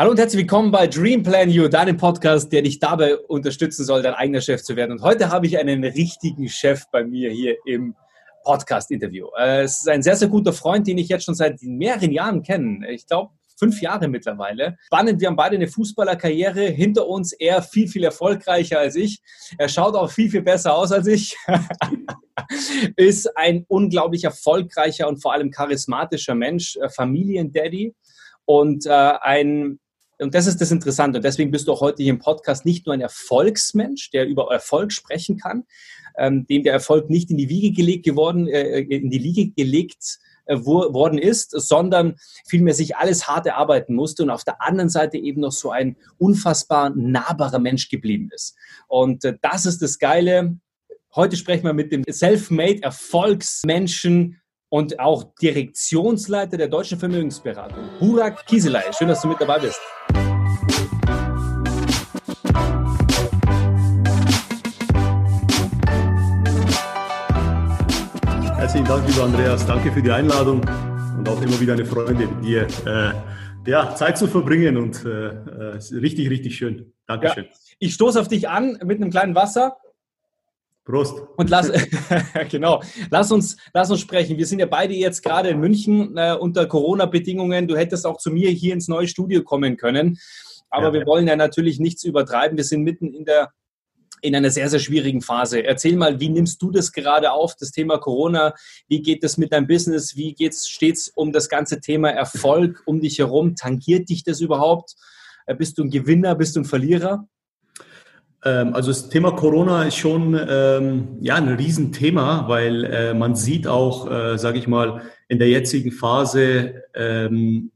Hallo und herzlich willkommen bei Dream Plan You, deinem Podcast, der dich dabei unterstützen soll, dein eigener Chef zu werden. Und heute habe ich einen richtigen Chef bei mir hier im Podcast-Interview. Äh, es ist ein sehr, sehr guter Freund, den ich jetzt schon seit mehreren Jahren kenne. Ich glaube, fünf Jahre mittlerweile. Spannend, wir haben beide eine Fußballerkarriere hinter uns. Er viel, viel erfolgreicher als ich. Er schaut auch viel, viel besser aus als ich. ist ein unglaublich erfolgreicher und vor allem charismatischer Mensch, äh, Familiendaddy und äh, ein und das ist das Interessante. Und deswegen bist du auch heute hier im Podcast nicht nur ein Erfolgsmensch, der über Erfolg sprechen kann, ähm, dem der Erfolg nicht in die Wiege gelegt geworden, äh, in die Liege gelegt äh, worden ist, sondern vielmehr sich alles hart erarbeiten musste und auf der anderen Seite eben noch so ein unfassbar nahbarer Mensch geblieben ist. Und äh, das ist das Geile. Heute sprechen wir mit dem Self-Made Erfolgsmenschen und auch Direktionsleiter der Deutschen Vermögensberatung, Burak Kieselei. Schön, dass du mit dabei bist. Dank, lieber Andreas. Danke für die Einladung und auch immer wieder eine Freude mit dir. Äh, ja, Zeit zu verbringen und äh, äh richtig, richtig schön. Dankeschön. Ja, ich stoße auf dich an mit einem kleinen Wasser Prost. Und lass, genau, lass uns, lass uns sprechen. Wir sind ja beide jetzt gerade in München äh, unter Corona-Bedingungen. Du hättest auch zu mir hier ins neue Studio kommen können. Aber ja, wir ja. wollen ja natürlich nichts übertreiben. Wir sind mitten in der in einer sehr, sehr schwierigen Phase. Erzähl mal, wie nimmst du das gerade auf, das Thema Corona? Wie geht es mit deinem Business? Wie geht's, steht's um das ganze Thema Erfolg um dich herum? Tangiert dich das überhaupt? Äh, bist du ein Gewinner? Bist du ein Verlierer? Ähm, also das Thema Corona ist schon ähm, ja ein Riesenthema, weil äh, man sieht auch, äh, sage ich mal, in der jetzigen Phase, ähm,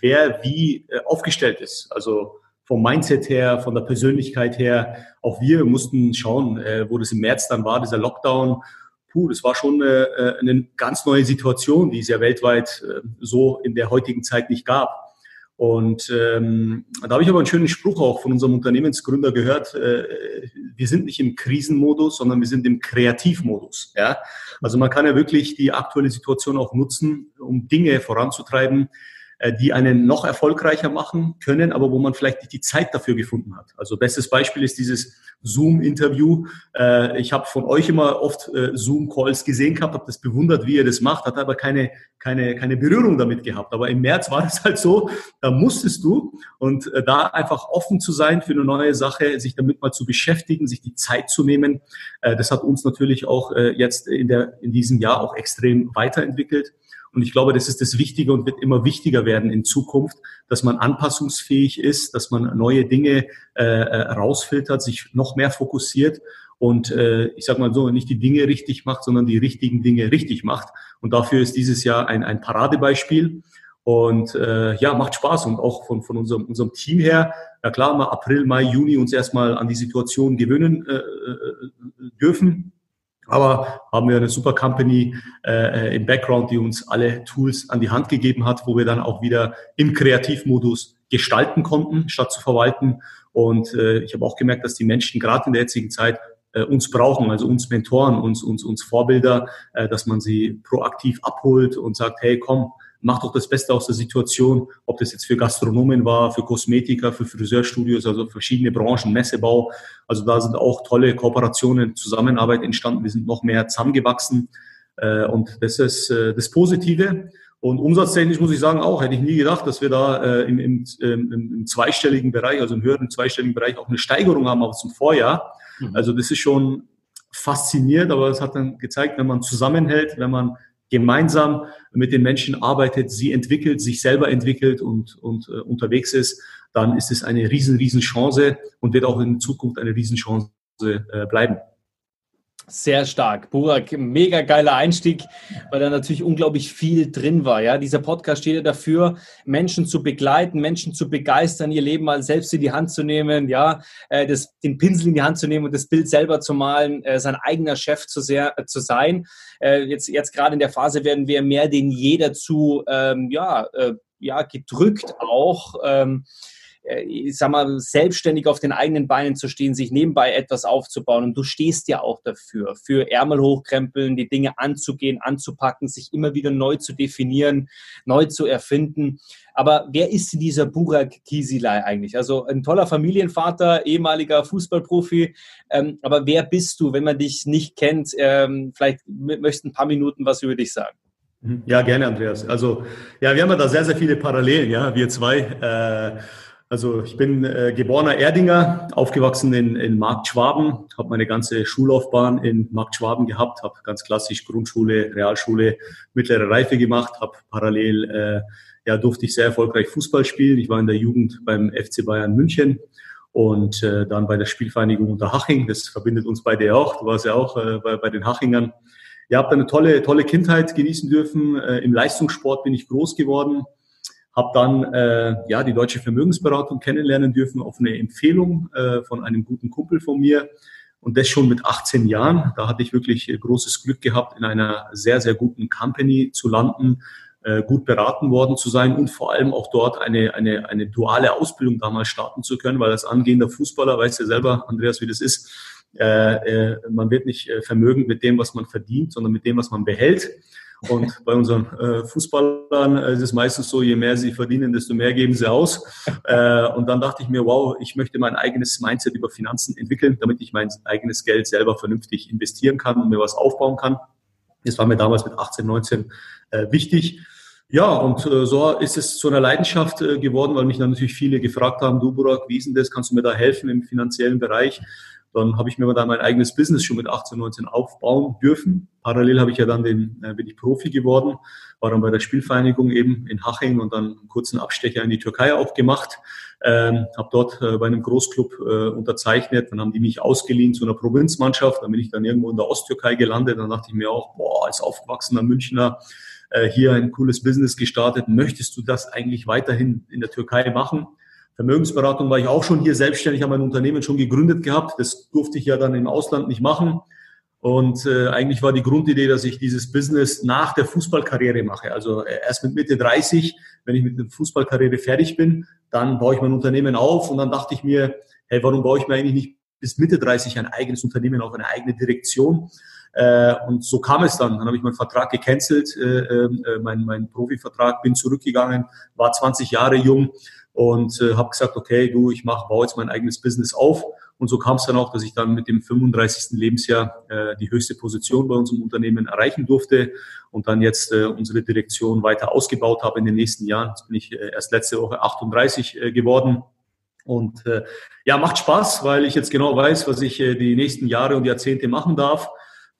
wer wie äh, aufgestellt ist. Also vom Mindset her, von der Persönlichkeit her. Auch wir mussten schauen, äh, wo das im März dann war, dieser Lockdown. Puh, das war schon äh, äh eine ganz neue Situation, die es ja weltweit äh, so in der heutigen Zeit nicht gab. Und ähm, da habe ich aber einen schönen Spruch auch von unserem Unternehmensgründer gehört. Äh, wir sind nicht im Krisenmodus, sondern wir sind im Kreativmodus. Ja? Also man kann ja wirklich die aktuelle Situation auch nutzen, um Dinge voranzutreiben, die einen noch erfolgreicher machen können, aber wo man vielleicht nicht die Zeit dafür gefunden hat. Also bestes Beispiel ist dieses Zoom-Interview. Äh, ich habe von euch immer oft äh, Zoom-Calls gesehen gehabt, habe das bewundert, wie ihr das macht, hat aber keine, keine, keine Berührung damit gehabt. Aber im März war das halt so, da musstest du und da einfach offen zu sein für eine neue Sache, sich damit mal zu beschäftigen, sich die Zeit zu nehmen, das hat uns natürlich auch jetzt in, der, in diesem Jahr auch extrem weiterentwickelt. Und ich glaube, das ist das Wichtige und wird immer wichtiger werden in Zukunft, dass man anpassungsfähig ist, dass man neue Dinge äh, äh, rausfiltert, sich noch mehr fokussiert und äh, ich sage mal so, nicht die Dinge richtig macht, sondern die richtigen Dinge richtig macht. Und dafür ist dieses Jahr ein, ein Paradebeispiel. Und äh, ja, macht Spaß und auch von, von unserem, unserem Team her, ja klar, mal April, Mai, Juni uns erstmal an die Situation gewöhnen äh, äh dürfen. Aber haben wir eine super Company äh, im Background, die uns alle Tools an die Hand gegeben hat, wo wir dann auch wieder im Kreativmodus gestalten konnten, statt zu verwalten. Und äh, ich habe auch gemerkt, dass die Menschen gerade in der jetzigen Zeit äh, uns brauchen, also uns Mentoren, uns, uns, uns Vorbilder, äh, dass man sie proaktiv abholt und sagt, hey, komm, mach doch das Beste aus der Situation, ob das jetzt für Gastronomen war, für Kosmetiker, für Friseurstudios, also verschiedene Branchen, Messebau. Also da sind auch tolle Kooperationen, Zusammenarbeit entstanden. Wir sind noch mehr zusammengewachsen. Äh, und das ist äh, das Positive. Und umsatztechnisch muss ich sagen, auch hätte ich nie gedacht, dass wir da äh, im, im, im, zweistelligen Bereich, also im höheren zweistelligen Bereich auch eine Steigerung haben auch zum Vorjahr. Mhm. Also das ist schon faszinierend, aber es hat dann gezeigt, wenn man zusammenhält, wenn man gemeinsam mit den Menschen arbeitet, sie entwickelt, sich selber entwickelt und, und äh, unterwegs ist, dann ist es eine riesen, riesen Chance und wird auch in Zukunft eine Riesenchance äh, bleiben. Sehr stark. Burak, mega geiler Einstieg, weil da natürlich unglaublich viel drin war. Ja, dieser Podcast steht ja dafür, Menschen zu begleiten, Menschen zu begeistern, ihr Leben mal selbst in die Hand zu nehmen, ja, äh, das, den Pinsel in die Hand zu nehmen und das Bild selber zu malen, äh, sein eigener Chef zu, sehr, äh, zu sein. Jetzt, jetzt gerade in der Phase werden wir mehr denn je dazu, ähm, ja, äh, ja, gedrückt auch. Ähm, äh, ich sag mal, selbstständig auf den eigenen Beinen zu stehen, sich nebenbei etwas aufzubauen. Und du stehst ja auch dafür, für Ärmel hochkrempeln, die Dinge anzugehen, anzupacken, sich immer wieder neu zu definieren, neu zu erfinden. Aber wer ist dieser Burak Kisilay eigentlich? Also ein toller Familienvater, ehemaliger Fußballprofi. Ähm, aber wer bist du, wenn man dich nicht kennt? Ähm, vielleicht möchtest ein paar Minuten was über dich sagen. Mhm. Ja, gerne, Andreas. Also, ja, wir haben ja da sehr, sehr viele Parallelen, ja, wir zwei. Äh, also, ich bin äh, geborener Erdinger, aufgewachsen in, in Markt Schwaben, habe meine ganze Schullaufbahn in Markt Schwaben gehabt, habe ganz klassisch Grundschule, Realschule, mittlere Reife gemacht, habe parallel, äh, ja, durfte ich sehr erfolgreich Fußball spielen. Ich war in der Jugend beim FC Bayern München und äh, dann bei der Spielvereinigung Unterhaching. Das verbindet uns beide ja auch. Du warst ja auch äh, bei, bei den Hachingern. Ihr habt eine tolle, tolle Kindheit genießen dürfen. Äh, Im Leistungssport bin ich groß geworden. Habe dann äh, ja die deutsche Vermögensberatung kennenlernen dürfen auf eine Empfehlung äh, von einem guten Kumpel von mir. Und das schon mit 18 Jahren. Da hatte ich wirklich äh, großes Glück gehabt, in einer sehr, sehr guten Company zu landen, äh, gut beraten worden zu sein und vor allem auch dort eine, eine, eine duale Ausbildung damals starten zu können, weil als angehender Fußballer, weißt du selber, Andreas, wie das ist, äh, äh, man wird nicht äh, vermögend mit dem, was man verdient, sondern mit dem, was man behält. Und bei unseren äh, Fußballern ist es meistens so, je mehr sie verdienen, desto mehr geben sie aus. Äh, und dann dachte ich mir, wow, ich möchte mein eigenes Mindset über Finanzen entwickeln, damit ich mein eigenes Geld selber vernünftig investieren kann und mir was aufbauen kann. Das war mir damals mit 18, 19 äh, wichtig. Ja, und äh, so ist es zu einer Leidenschaft äh, geworden, weil mich dann natürlich viele gefragt haben, du Burak, wie ist denn das? Kannst du mir da helfen im finanziellen Bereich? Dann habe ich mir da mein eigenes Business schon mit 18, 19 aufbauen dürfen. Parallel habe ich ja dann den, äh, bin ich Profi geworden, war dann bei der Spielvereinigung eben in Haching und dann einen kurzen Abstecher in die Türkei auch gemacht. Ähm, habe dort äh, bei einem Großclub äh, unterzeichnet, dann haben die mich ausgeliehen zu einer Provinzmannschaft, dann bin ich dann irgendwo in der Osttürkei gelandet, dann dachte ich mir auch, boah, als aufgewachsener Münchner äh, hier ein cooles Business gestartet, möchtest du das eigentlich weiterhin in der Türkei machen? Vermögensberatung war ich auch schon hier selbstständig, habe mein Unternehmen schon gegründet gehabt. Das durfte ich ja dann im Ausland nicht machen. Und äh, eigentlich war die Grundidee, dass ich dieses Business nach der Fußballkarriere mache. Also äh, erst mit Mitte 30, wenn ich mit der Fußballkarriere fertig bin, dann baue ich mein Unternehmen auf. Und dann dachte ich mir, hey, warum baue ich mir eigentlich nicht bis Mitte 30 ein eigenes Unternehmen auf eine eigene Direktion? Äh, und so kam es dann. Dann habe ich meinen Vertrag gecancelt, äh, äh, mein, mein Profivertrag, bin zurückgegangen, war 20 Jahre jung und äh, habe gesagt, okay, du, ich mach, baue jetzt mein eigenes Business auf. Und so kam es dann auch, dass ich dann mit dem 35. Lebensjahr äh, die höchste Position bei unserem Unternehmen erreichen durfte und dann jetzt äh, unsere Direktion weiter ausgebaut habe in den nächsten Jahren. Jetzt bin ich äh, erst letzte Woche 38 äh, geworden. Und äh, ja, macht Spaß, weil ich jetzt genau weiß, was ich äh, die nächsten Jahre und Jahrzehnte machen darf.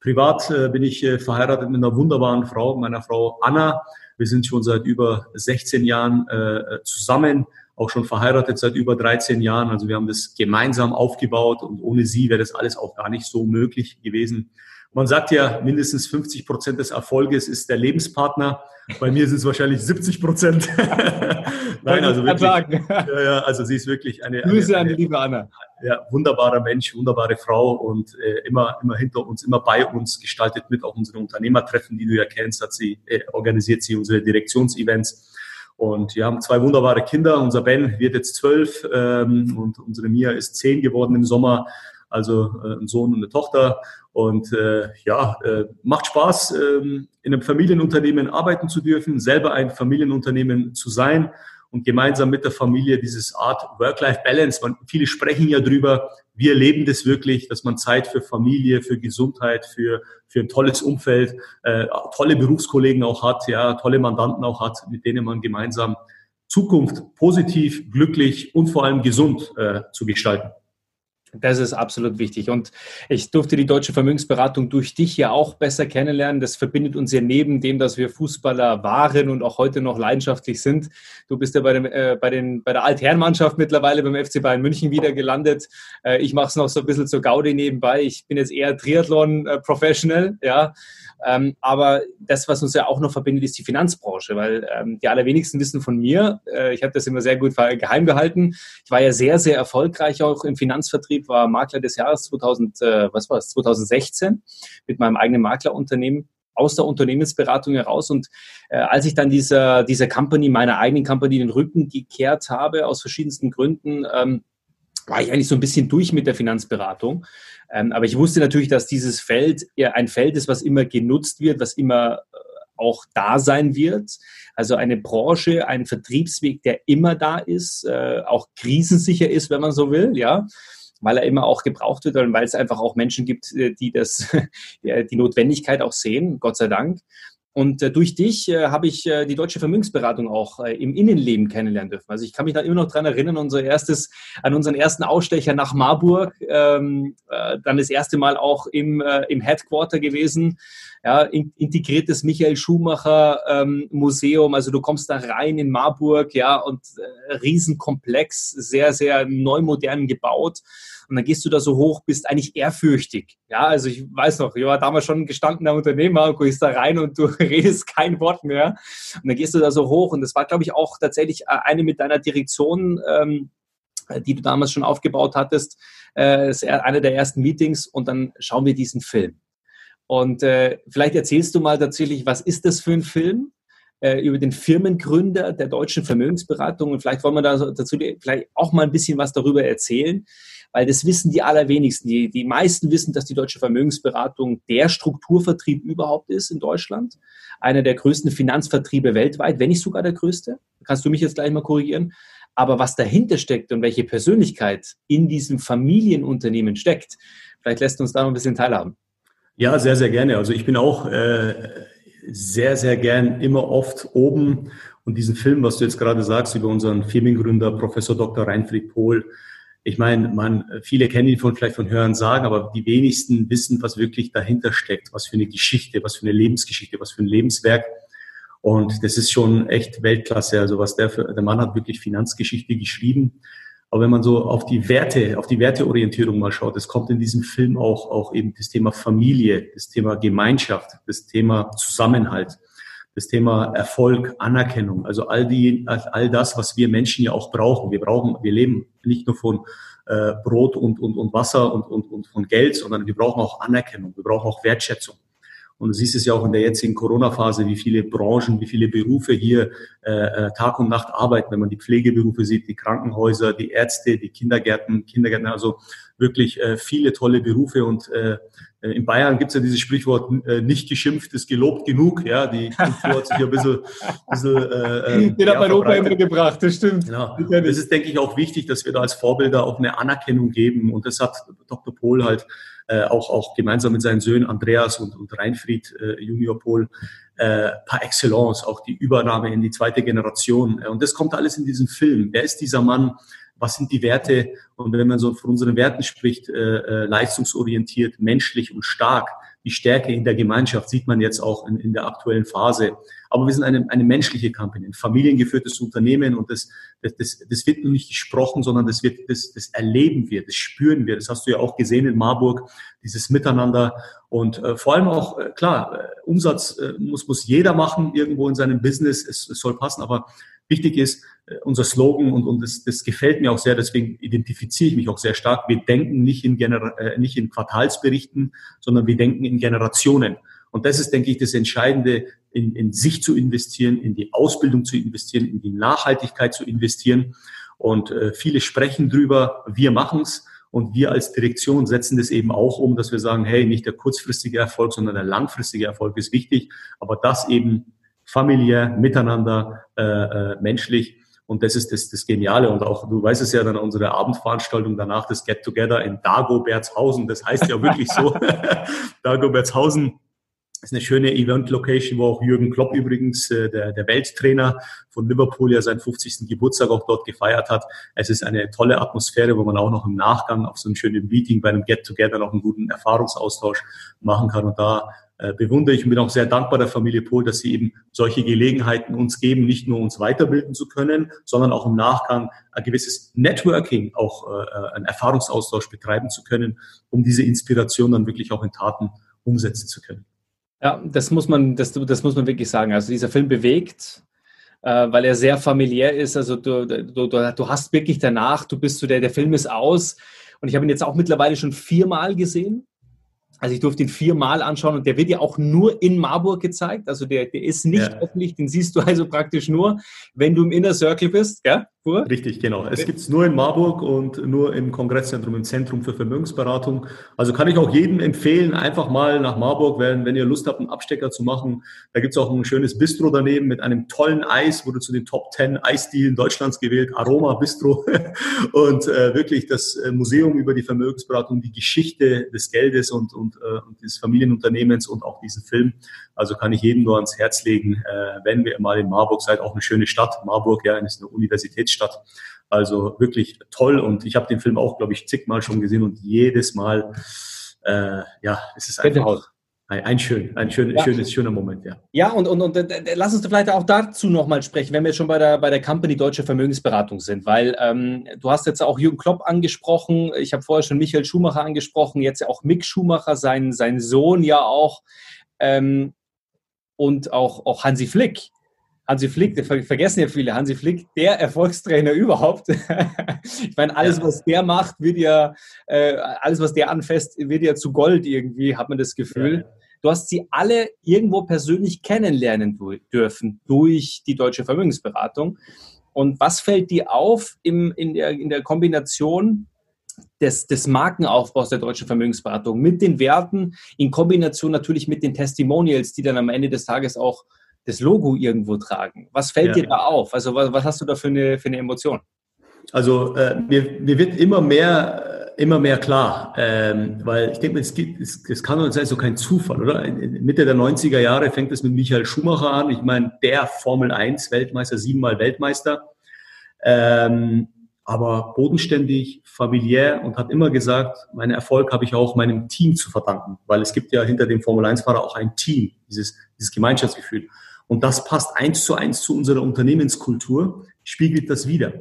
Privat äh, bin ich äh, verheiratet mit einer wunderbaren Frau, meiner Frau Anna. Wir sind schon seit über 16 Jahren äh, zusammen auch schon verheiratet seit über 13 Jahren. Also wir haben das gemeinsam aufgebaut und ohne sie wäre das alles auch gar nicht so möglich gewesen. Man sagt ja, mindestens 50 Prozent des Erfolges ist der Lebenspartner. Bei mir sind es wahrscheinlich 70 Prozent. Nein, also wirklich. Ja, ja, also sie ist wirklich eine. Grüße an die liebe Anna. Ja, wunderbarer Mensch, wunderbare Frau und äh, immer, immer hinter uns, immer bei uns, gestaltet mit auch unsere Unternehmertreffen, die du ja kennst, hat sie, äh, organisiert sie unsere Direktionsevents. Und wir haben zwei wunderbare Kinder. Unser Ben wird jetzt zwölf ähm, und unsere Mia ist zehn geworden im Sommer. Also äh, ein Sohn und eine Tochter. Und äh, ja, äh, macht Spaß, ähm, in einem Familienunternehmen arbeiten zu dürfen, selber ein Familienunternehmen zu sein und gemeinsam mit der Familie dieses Art Work-Life-Balance. Viele sprechen ja drüber. Wir leben das wirklich, dass man Zeit für Familie, für Gesundheit, für, für ein tolles Umfeld, äh, tolle Berufskollegen auch hat, ja, tolle Mandanten auch hat, mit denen man gemeinsam Zukunft positiv, glücklich und vor allem gesund äh, zu gestalten. Das ist absolut wichtig. Und ich durfte die deutsche Vermögensberatung durch dich ja auch besser kennenlernen. Das verbindet uns ja neben dem, dass wir Fußballer waren und auch heute noch leidenschaftlich sind. Du bist ja bei, dem, äh, bei, den, bei der Altherrenmannschaft mittlerweile beim FC Bayern München wieder gelandet. Äh, ich mache es noch so ein bisschen zur Gaudi nebenbei. Ich bin jetzt eher Triathlon-Professional, äh, ja. Ähm, aber das, was uns ja auch noch verbindet, ist die Finanzbranche, weil ähm, die allerwenigsten wissen von mir, äh, ich habe das immer sehr gut geheim gehalten. Ich war ja sehr, sehr erfolgreich auch im Finanzvertrieb, war Makler des Jahres 2000, äh, was war es, 2016 mit meinem eigenen Maklerunternehmen. aus der Unternehmensberatung heraus. Und äh, als ich dann dieser, dieser Company, meiner eigenen Company, den Rücken gekehrt habe, aus verschiedensten Gründen, ähm, war ich eigentlich so ein bisschen durch mit der Finanzberatung. Ähm, aber ich wusste natürlich, dass dieses Feld eher ein Feld ist, was immer genutzt wird, was immer äh, auch da sein wird. Also eine Branche, ein Vertriebsweg, der immer da ist, äh, auch krisensicher ist, wenn man so will, ja weil er immer auch gebraucht wird und weil es einfach auch Menschen gibt, äh, die das, die Notwendigkeit auch sehen, Gott sei Dank. Und äh, durch dich äh, habe ich äh, die deutsche Vermögensberatung auch äh, im Innenleben kennenlernen dürfen. Also ich kann mich da immer noch dran erinnern, unser erstes, an unseren ersten Ausstecher nach Marburg, ähm, äh, dann das erste Mal auch im, äh, im Headquarter gewesen, ja, in, integriertes Michael Schumacher ähm, Museum. Also du kommst da rein in Marburg, ja, und äh, Riesenkomplex, sehr, sehr neu modern gebaut. Und dann gehst du da so hoch, bist eigentlich ehrfürchtig. Ja, also ich weiß noch, ich war damals schon ein gestandener Unternehmer und gehst da rein und du redest kein Wort mehr. Und dann gehst du da so hoch und das war, glaube ich, auch tatsächlich äh, eine mit deiner Direktion, ähm, die du damals schon aufgebaut hattest, äh, eine der ersten Meetings und dann schauen wir diesen Film. Und äh, vielleicht erzählst du mal tatsächlich, was ist das für ein Film? Äh, über den Firmengründer der deutschen Vermögensberatung und vielleicht wollen wir da dazu vielleicht auch mal ein bisschen was darüber erzählen, weil das wissen die allerwenigsten. Die, die meisten wissen, dass die deutsche Vermögensberatung der Strukturvertrieb überhaupt ist in Deutschland. Einer der größten Finanzvertriebe weltweit, wenn nicht sogar der größte. Kannst du mich jetzt gleich mal korrigieren? Aber was dahinter steckt und welche Persönlichkeit in diesem Familienunternehmen steckt, vielleicht lässt uns da noch ein bisschen teilhaben. Ja, sehr, sehr gerne. Also ich bin auch äh, sehr, sehr gern immer oft oben und diesen Film, was du jetzt gerade sagst über unseren Firmengründer Professor Dr. Reinfried Pohl, ich meine, man, viele kennen ihn von, vielleicht von Hören sagen, aber die wenigsten wissen, was wirklich dahinter steckt, was für eine Geschichte, was für eine Lebensgeschichte, was für ein Lebenswerk. Und das ist schon echt Weltklasse. Also was der für, der Mann hat wirklich Finanzgeschichte geschrieben. Aber wenn man so auf die Werte, auf die Werteorientierung mal schaut, es kommt in diesem Film auch, auch eben das Thema Familie, das Thema Gemeinschaft, das Thema Zusammenhalt das Thema Erfolg, Anerkennung, also all die, all das, was wir Menschen ja auch brauchen. Wir brauchen, wir leben nicht nur von äh, Brot und, und, und Wasser und, und, und von Geld, sondern wir brauchen auch Anerkennung, wir brauchen auch Wertschätzung. Und du siehst es ja auch in der jetzigen Corona-Phase, wie viele Branchen, wie viele Berufe hier äh, äh, Tag und Nacht arbeiten. Wenn man die Pflegeberufe sieht, die Krankenhäuser, die Ärzte, die Kindergärten, Kindergärten, also wirklich äh, viele tolle Berufe. Und äh, in Bayern gibt es ja dieses Sprichwort, äh, nicht geschimpft ist gelobt genug. Ja, die Kultur hat sich ja ein bisschen... bisschen äh, äh Den hat mein Opa immer gebracht, das stimmt. Genau. Das ist, denke ich, auch wichtig, dass wir da als Vorbilder auch eine Anerkennung geben. Und das hat Dr. Pohl halt äh, auch, auch gemeinsam mit seinen Söhnen Andreas und, und Reinfried äh, Junior Pohl äh, par excellence, auch die Übernahme in die zweite Generation. Äh, und das kommt alles in diesem Film. Wer ist dieser Mann? Was sind die Werte? Und wenn man so von unseren Werten spricht, äh, äh, leistungsorientiert, menschlich und stark, die Stärke in der Gemeinschaft sieht man jetzt auch in, in der aktuellen Phase. Aber wir sind eine, eine menschliche Company, ein familiengeführtes Unternehmen und das, das, das, das wird nur nicht gesprochen, sondern das, wird, das, das erleben wir, das spüren wir. Das hast du ja auch gesehen in Marburg, dieses Miteinander. Und äh, vor allem auch, äh, klar, äh, Umsatz äh, muss, muss jeder machen irgendwo in seinem Business, es, es soll passen, aber wichtig ist, äh, unser Slogan und, und das, das gefällt mir auch sehr, deswegen identifiziere ich mich auch sehr stark. Wir denken nicht in, Gener äh, nicht in Quartalsberichten, sondern wir denken in Generationen. Und das ist, denke ich, das Entscheidende, in, in sich zu investieren, in die Ausbildung zu investieren, in die Nachhaltigkeit zu investieren. Und äh, viele sprechen drüber, wir machen's Und wir als Direktion setzen das eben auch um, dass wir sagen, hey, nicht der kurzfristige Erfolg, sondern der langfristige Erfolg ist wichtig, aber das eben familiär, miteinander, äh, äh, menschlich. Und das ist das, das Geniale. Und auch, du weißt es ja, dann unsere Abendveranstaltung danach, das Get Together in Dagobertshausen. Das heißt ja wirklich so. Dagobertshausen ist eine schöne Event-Location, wo auch Jürgen Klopp übrigens, äh, der, der Welttrainer von Liverpool, ja seinen 50. Geburtstag auch dort gefeiert hat. Es ist eine tolle Atmosphäre, wo man auch noch im Nachgang auf so einem schönen Meeting bei einem Get-Together noch einen guten Erfahrungsaustausch machen kann. Und da äh, bewundere ich und bin auch sehr dankbar der Familie Pohl, dass sie eben solche Gelegenheiten uns geben, nicht nur uns weiterbilden zu können, sondern auch im Nachgang ein gewisses Networking, auch äh, einen Erfahrungsaustausch betreiben zu können, um diese Inspiration dann wirklich auch in Taten umsetzen zu können. Ja, das muss man, das, das muss man wirklich sagen. Also dieser Film bewegt, äh, weil er sehr familiär ist. Also du, du, du hast wirklich danach, du bist so der, der Film ist aus. Und ich habe ihn jetzt auch mittlerweile schon viermal gesehen. Also ich durfte ihn viermal anschauen und der wird ja auch nur in Marburg gezeigt. Also der, der ist nicht ja. öffentlich, den siehst du also praktisch nur, wenn du im Inner Circle bist, gell? Pur? Richtig, genau. Es gibt es nur in Marburg und nur im Kongresszentrum, im Zentrum für Vermögensberatung. Also kann ich auch jedem empfehlen, einfach mal nach Marburg, wenn, wenn ihr Lust habt, einen Abstecker zu machen. Da gibt es auch ein schönes Bistro daneben mit einem tollen Eis, wurde zu den Top 10 Eisdielen Deutschlands gewählt, Aroma Bistro. und äh, wirklich das äh, Museum über die Vermögensberatung, die Geschichte des Geldes und, und, äh, und des Familienunternehmens und auch diesen Film. Also kann ich jedem nur ans Herz legen, äh, wenn wir mal in Marburg seid, auch eine schöne Stadt. Marburg, ja, ist eine Universitätsstadt Stadt. Also wirklich toll und ich habe den Film auch, glaube ich, zigmal schon gesehen und jedes Mal, äh, ja, es ist einfach ein, ein, schön, ein schön, ja. schönes, schöner Moment, ja. Ja, und, und, und äh, lass uns vielleicht auch dazu nochmal sprechen, wenn wir schon bei der, bei der Company Deutsche Vermögensberatung sind, weil ähm, du hast jetzt auch Jürgen Klopp angesprochen, ich habe vorher schon Michael Schumacher angesprochen, jetzt ja auch Mick Schumacher, sein, sein Sohn ja auch ähm, und auch, auch Hansi Flick. Hansi Flick, vergessen ja viele, Hansi Flick, der Erfolgstrainer überhaupt. ich meine, alles, was der macht, wird ja, äh, alles, was der anfasst, wird ja zu Gold irgendwie, hat man das Gefühl. Du hast sie alle irgendwo persönlich kennenlernen dürfen durch die deutsche Vermögensberatung. Und was fällt dir auf im, in, der, in der Kombination des, des Markenaufbaus der deutschen Vermögensberatung mit den Werten in Kombination natürlich mit den Testimonials, die dann am Ende des Tages auch das Logo irgendwo tragen. Was fällt ja. dir da auf? Also was, was, hast du da für eine, für eine Emotion? Also äh, mir, mir wird immer mehr, immer mehr klar, ähm, weil ich denke, es, gibt, es, es kann uns also kein Zufall, oder? In Mitte der 90er Jahre fängt es mit Michael Schumacher an. Ich meine, der Formel 1 Weltmeister, siebenmal Weltmeister. Ähm, aber bodenständig, familiär und hat immer gesagt, meinen Erfolg habe ich auch meinem Team zu verdanken, weil es gibt ja hinter dem Formel 1-Fahrer auch ein Team, dieses, dieses Gemeinschaftsgefühl. Und das passt eins zu eins zu unserer Unternehmenskultur, spiegelt das wieder.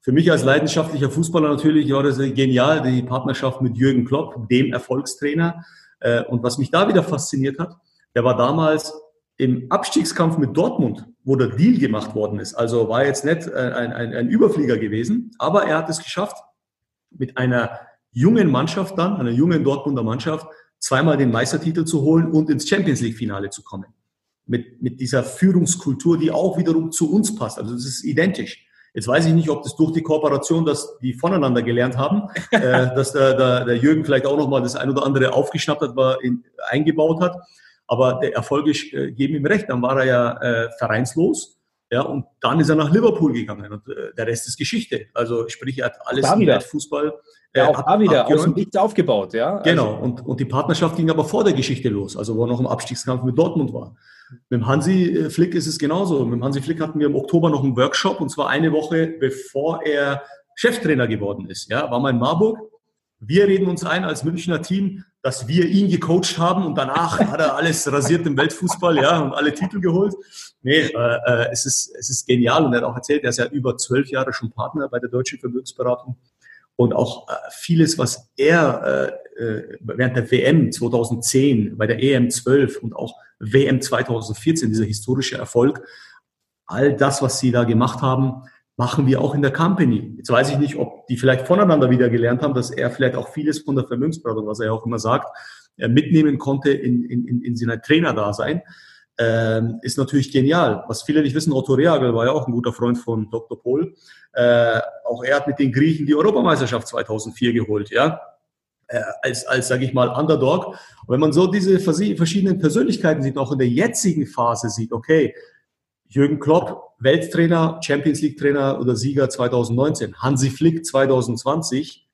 Für mich als leidenschaftlicher Fußballer natürlich war das genial, die Partnerschaft mit Jürgen Klopp, dem Erfolgstrainer. Äh, und was mich da wieder fasziniert hat, der war damals im Abstiegskampf mit Dortmund, wo der Deal gemacht worden ist. Also war jetzt nicht äh, ein, ein, ein Überflieger gewesen, aber er hat es geschafft, mit einer jungen Mannschaft dann, einer jungen Dortmunder Mannschaft, zweimal den Meistertitel zu holen und ins Champions League-Finale zu kommen mit, mit dieser Führungskultur, die auch wiederum zu uns passt. Also es ist identisch. Jetzt weiß ich nicht, ob das durch die Kooperation, dass die voneinander gelernt haben, äh, dass der, der, der Jürgen vielleicht auch nochmal das ein oder andere aufgeschnappt hat, was in, eingebaut hat. Aber der Erfolge äh, geben ihm recht. Dann war er ja äh, vereinslos. Ja, und dann ist er nach Liverpool gegangen und äh, der Rest ist Geschichte. Also sprich, er hat alles da im Fußball. Äh, ja, auch da wieder aus dem Nichts aufgebaut, ja. Genau, also. und, und die Partnerschaft ging aber vor der Geschichte los, also wo er noch im Abstiegskampf mit Dortmund war. Mit dem Hansi äh, Flick ist es genauso. Mit dem Hansi Flick hatten wir im Oktober noch einen Workshop und zwar eine Woche bevor er Cheftrainer geworden ist. Ja, war mal in Marburg. Wir reden uns ein als Münchner Team, dass wir ihn gecoacht haben und danach hat er alles rasiert im Weltfußball, ja, und alle Titel geholt. Nee, äh, äh, es, ist, es ist genial und er hat auch erzählt, er ist ja über zwölf Jahre schon Partner bei der Deutschen Vermögensberatung und auch äh, vieles, was er äh, äh während der WM 2010, bei der EM 12 und auch WM 2014, dieser historische Erfolg, all das, was sie da gemacht haben, machen wir auch in der Company. Jetzt weiß ich nicht, ob die vielleicht voneinander wieder gelernt haben, dass er vielleicht auch vieles von der Vermögensberatung, was er auch immer sagt, mitnehmen konnte in, in, in seiner Trainerdasein. Ähm, ist natürlich genial. Was viele nicht wissen, Otto Reagel war ja auch ein guter Freund von Dr. Pohl. Äh, auch er hat mit den Griechen die Europameisterschaft 2004 geholt, ja, äh, als, als sage ich mal, Underdog. Und wenn man so diese verschiedenen Persönlichkeiten sieht, auch in der jetzigen Phase sieht, okay, Jürgen Klopp, Welttrainer, Champions League Trainer oder Sieger 2019, Hansi Flick 2020,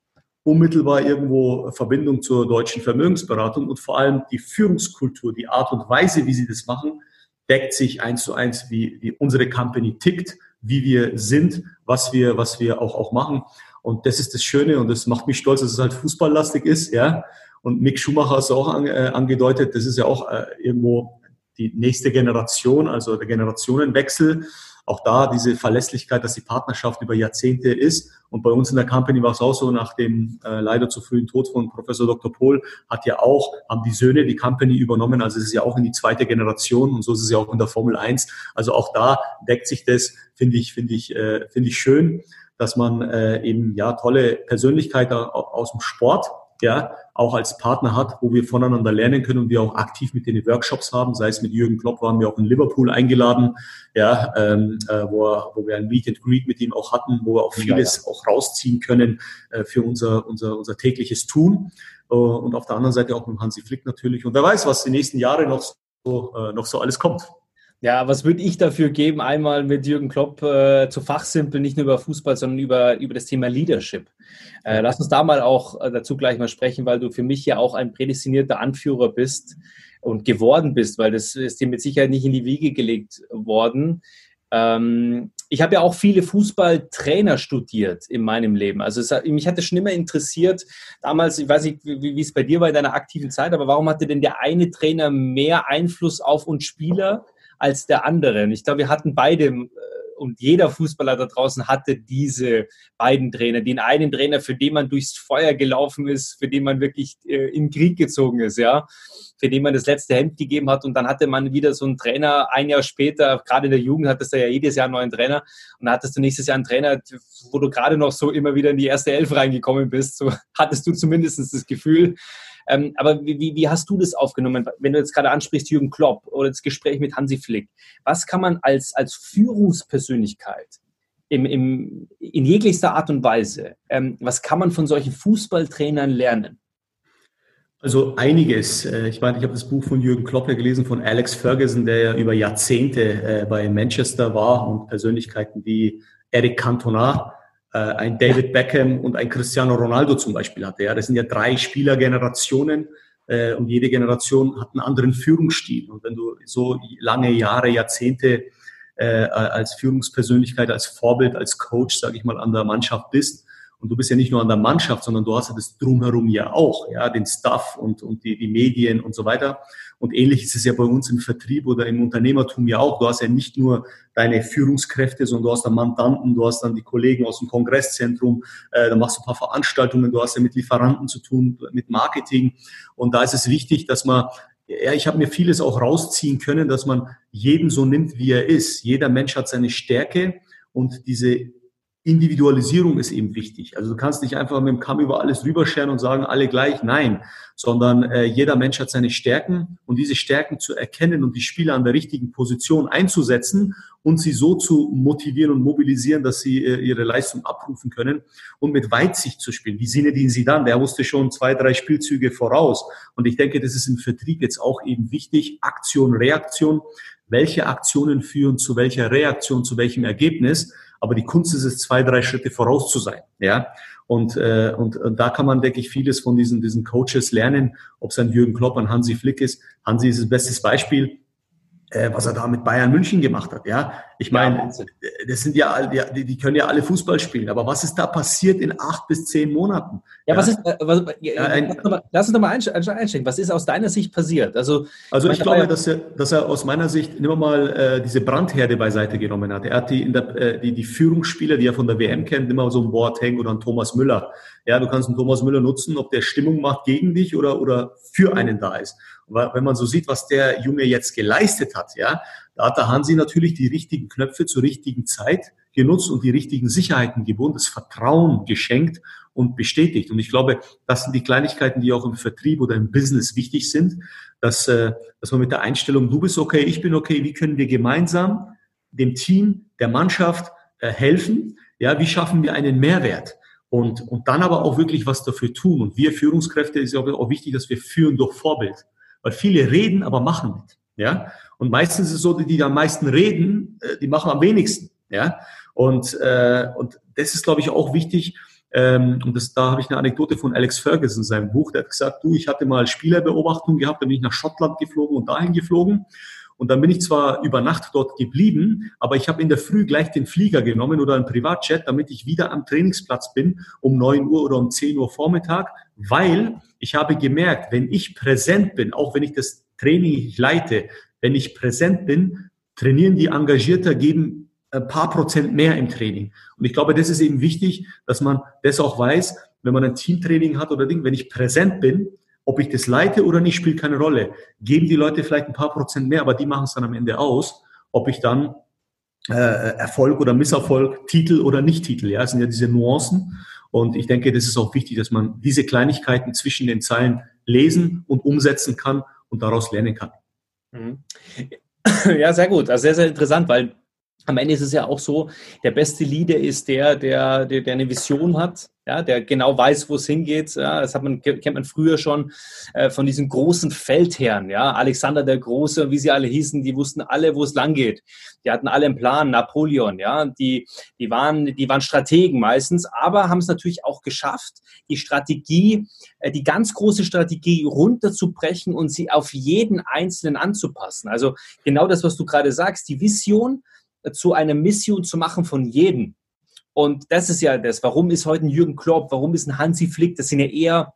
unmittelbar irgendwo Verbindung zur deutschen Vermögensberatung und vor allem die Führungskultur, die Art und Weise, wie sie das machen, deckt sich eins zu eins, wie, wie unsere Company tickt, wie wir sind, was wir, was wir auch, auch machen. Und das ist das Schöne und das macht mich stolz, dass es halt fußballlastig ist, ja. Und Mick Schumacher hast du auch äh, angedeutet, das ist ja auch äh, irgendwo die nächste Generation, also der Generationenwechsel auch da diese Verlässlichkeit, dass die Partnerschaft über Jahrzehnte ist. Und bei uns in der Company war es auch so, nach dem äh, leider zu frühen Tod von Professor Dr. Pohl hat ja auch, haben die Söhne die Company übernommen. Also es ist ja auch in die zweite Generation und so ist es ja auch in der Formel 1. Also auch da deckt sich das, finde ich, finde ich, äh, finde ich schön, dass man äh, eben ja tolle Persönlichkeiten aus dem Sport ja, auch als Partner hat, wo wir voneinander lernen können und wir auch aktiv mit denen Workshops haben. Sei es mit Jürgen Klopp waren wir auch in Liverpool eingeladen, ja, ähm, äh, wo, wo wir ein Meet and Greet mit ihm auch hatten, wo wir auch vieles ja, ja. auch rausziehen können äh, für unser, unser, unser tägliches Tun. Äh, und auf der anderen Seite auch mit Hansi Flick natürlich. Und wer weiß, was die nächsten Jahre noch so, äh, noch so alles kommt. Ja, was würde ich dafür geben, einmal mit Jürgen Klopp äh, zu fachsimpeln, nicht nur über Fußball, sondern über, über das Thema Leadership. Äh, lass uns da mal auch äh, dazu gleich mal sprechen, weil du für mich ja auch ein prädestinierter Anführer bist und geworden bist, weil das ist dir mit Sicherheit nicht in die Wiege gelegt worden. Ähm, ich habe ja auch viele Fußballtrainer studiert in meinem Leben. Also es, mich hat das schon immer interessiert. Damals, ich weiß nicht, wie, wie es bei dir war in deiner aktiven Zeit, aber warum hatte denn der eine Trainer mehr Einfluss auf uns Spieler als der andere. Und ich glaube, wir hatten beide äh, und jeder Fußballer da draußen hatte diese beiden Trainer. Den einen Trainer, für den man durchs Feuer gelaufen ist, für den man wirklich äh, in Krieg gezogen ist, ja, für den man das letzte Hemd gegeben hat. Und dann hatte man wieder so einen Trainer ein Jahr später, gerade in der Jugend hattest du ja jedes Jahr einen neuen Trainer. Und dann hattest du nächstes Jahr einen Trainer, wo du gerade noch so immer wieder in die erste Elf reingekommen bist. So hattest du zumindest das Gefühl. Ähm, aber wie, wie, hast du das aufgenommen, wenn du jetzt gerade ansprichst, Jürgen Klopp oder das Gespräch mit Hansi Flick? Was kann man als, als Führungspersönlichkeit im, im, in jeglichster Art und Weise, ähm, was kann man von solchen Fußballtrainern lernen? Also einiges. Äh, ich meine, ich habe das Buch von Jürgen Klopp gelesen, von Alex Ferguson, der ja über Jahrzehnte äh, bei Manchester war und Persönlichkeiten wie Eric Cantona, äh, ein David Beckham und ein Cristiano Ronaldo zum Beispiel hatte. Ja, das sind ja drei Spielergenerationen äh, und jede Generation hat einen anderen Führungsstil. Und wenn du so lange Jahre, Jahrzehnte äh, als Führungspersönlichkeit, als Vorbild, als Coach, sage ich mal, an der Mannschaft bist, und du bist ja nicht nur an der Mannschaft, sondern du hast ja das drumherum ja auch, ja, den Staff und, und die, die Medien und so weiter. Und ähnlich ist es ja bei uns im Vertrieb oder im Unternehmertum ja auch. Du hast ja nicht nur deine Führungskräfte, sondern du hast dann Mandanten, du hast dann die Kollegen aus dem Kongresszentrum, äh, dann machst du ein paar Veranstaltungen, du hast ja mit Lieferanten zu tun, mit Marketing. Und da ist es wichtig, dass man ja, ich habe mir vieles auch rausziehen können, dass man jeden so nimmt, wie er ist. Jeder Mensch hat seine Stärke und diese Individualisierung ist eben wichtig. Also du kannst nicht einfach mit dem Kamm über alles rüberscheren und sagen, alle gleich, nein, sondern äh, jeder Mensch hat seine Stärken und diese Stärken zu erkennen und die Spieler an der richtigen Position einzusetzen und sie so zu motivieren und mobilisieren, dass sie äh, ihre Leistung abrufen können und mit Weitsicht zu spielen. Wie Sinedin Sidan, der wusste schon zwei, drei Spielzüge voraus. Und ich denke, das ist im Vertrieb jetzt auch eben wichtig. Aktion, Reaktion. Welche Aktionen führen zu welcher Reaktion, zu welchem Ergebnis? Aber die Kunst ist es, zwei, drei Schritte voraus zu sein. Ja, und, äh, und, und da kann man, denke ich, vieles von diesen, diesen Coaches lernen, ob es ein Jürgen Klopp, ein Hansi Flick ist. Hansi ist das beste Beispiel äh, was er da mit Bayern München gemacht hat. Ja, ich meine, das sind ja, die, die können ja alle Fußball spielen. Aber was ist da passiert in acht bis zehn Monaten? Ja, ja. was ist? Äh, was, ja, ein, lass uns doch mal einsteigen. Was ist aus deiner Sicht passiert? Also, also ich glaube, dass er, dass er aus meiner Sicht immer mal äh, diese Brandherde beiseite genommen hat. Er hat die, in der, äh, die, die Führungsspieler, die er von der WM kennt, immer so ein Boateng oder ein Thomas Müller. Ja, du kannst einen Thomas Müller nutzen, ob der Stimmung macht gegen dich oder, oder für einen da ist. Wenn man so sieht, was der Junge jetzt geleistet hat, ja, da hat der Hansi natürlich die richtigen Knöpfe zur richtigen Zeit genutzt und die richtigen Sicherheiten geboten, das Vertrauen geschenkt und bestätigt. Und ich glaube, das sind die Kleinigkeiten, die auch im Vertrieb oder im Business wichtig sind, dass, äh, dass man mit der Einstellung, du bist okay, ich bin okay, wie können wir gemeinsam dem Team, der Mannschaft äh, helfen? Ja, wie schaffen wir einen Mehrwert? Und, und dann aber auch wirklich was dafür tun. Und wir Führungskräfte ist ja auch wichtig, dass wir führen durch Vorbild. Weil viele reden, aber machen nicht. Ja? Und meistens ist es so, die, die am meisten reden, äh, die machen am wenigsten. Ja? Und, äh, und das ist, glaube ich, auch wichtig. Ähm, und das, da habe ich eine Anekdote von Alex Ferguson in seinem Buch. Der hat gesagt, du, ich hatte mal Spielerbeobachtung gehabt, da bin ich nach Schottland geflogen und dahin geflogen. Und dann bin ich zwar über Nacht dort geblieben, aber ich habe in der Früh gleich den Flieger genommen oder einen Privatjet, damit ich wieder am Trainingsplatz bin um neun Uhr oder um zehn Uhr Vormittag, weil ich habe gemerkt, wenn ich präsent bin, auch wenn ich das Training leite, wenn ich präsent bin, trainieren die Engagierter, geben ein paar Prozent mehr im Training. Und ich glaube, das ist eben wichtig, dass man das auch weiß, wenn man ein Teamtraining hat oder Ding, wenn ich präsent bin, ob ich das leite oder nicht, spielt keine Rolle. Geben die Leute vielleicht ein paar Prozent mehr, aber die machen es dann am Ende aus, ob ich dann äh, Erfolg oder Misserfolg, Titel oder Nicht-Titel, ja, das sind ja diese Nuancen. Und ich denke, das ist auch wichtig, dass man diese Kleinigkeiten zwischen den Zeilen lesen und umsetzen kann und daraus lernen kann. Mhm. Ja, sehr gut. Also sehr, sehr interessant, weil am Ende ist es ja auch so, der beste Leader ist der, der, der, der eine Vision hat, ja, der genau weiß, wo es hingeht. Ja, das hat man, kennt man früher schon äh, von diesen großen Feldherren, ja, Alexander der Große und wie sie alle hießen, die wussten alle, wo es lang geht. Die hatten alle einen Plan, Napoleon, ja, die, die waren, die waren Strategen meistens, aber haben es natürlich auch geschafft, die Strategie, äh, die ganz große Strategie runterzubrechen und sie auf jeden Einzelnen anzupassen. Also genau das, was du gerade sagst, die Vision, zu einer Mission zu machen von jedem. Und das ist ja das. Warum ist heute ein Jürgen Klopp? Warum ist ein Hansi Flick? Das sind ja eher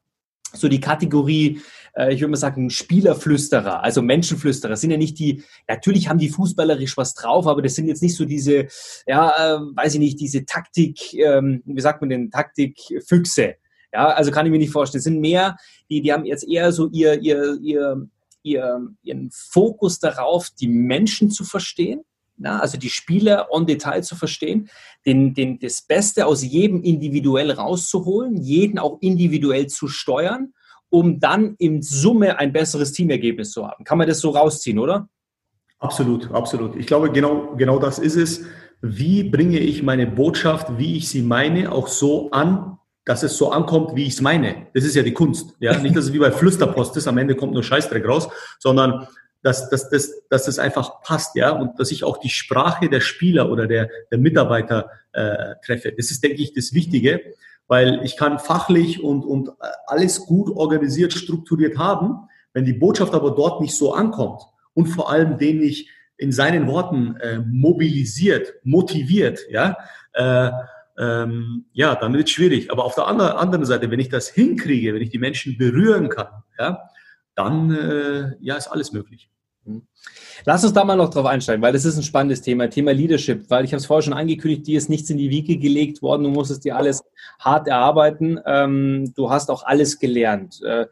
so die Kategorie, äh, ich würde mal sagen, Spielerflüsterer, also Menschenflüsterer. Das sind ja nicht die, natürlich haben die fußballerisch was drauf, aber das sind jetzt nicht so diese, ja, äh, weiß ich nicht, diese Taktik, ähm, wie sagt man denn, Taktikfüchse. Ja, also kann ich mir nicht vorstellen. Das sind mehr, die, die haben jetzt eher so ihr, ihr, ihr, ihr, ihren Fokus darauf, die Menschen zu verstehen na, also die Spieler on Detail zu verstehen, den, den, das Beste aus jedem individuell rauszuholen, jeden auch individuell zu steuern, um dann in Summe ein besseres Teamergebnis zu haben. Kann man das so rausziehen, oder? Absolut, absolut. Ich glaube, genau, genau das ist es. Wie bringe ich meine Botschaft, wie ich sie meine, auch so an, dass es so ankommt, wie ich es meine. Das ist ja die Kunst. Ja? Nicht, dass es wie bei Flüsterpost ist, am Ende kommt nur Scheißdreck raus, sondern dass, dass, dass, dass das einfach passt, ja, und dass ich auch die Sprache der Spieler oder der, der Mitarbeiter äh, treffe. Das ist, denke ich, das Wichtige, weil ich kann fachlich und, und alles gut organisiert, strukturiert haben, wenn die Botschaft aber dort nicht so ankommt und vor allem den nicht in seinen Worten äh, mobilisiert, motiviert, ja, äh, ähm, ja, dann wird es schwierig. Aber auf der anderen, anderen Seite, wenn ich das hinkriege, wenn ich die Menschen berühren kann, ja, dann äh, ja, ist alles möglich. Mhm. Lass uns da mal noch drauf einsteigen, weil das ist ein spannendes Thema, Thema Leadership, weil ich habe es vorher schon angekündigt, dir ist nichts in die Wiege gelegt worden, du musstest dir alles hart erarbeiten, ähm, du hast auch alles gelernt, äh,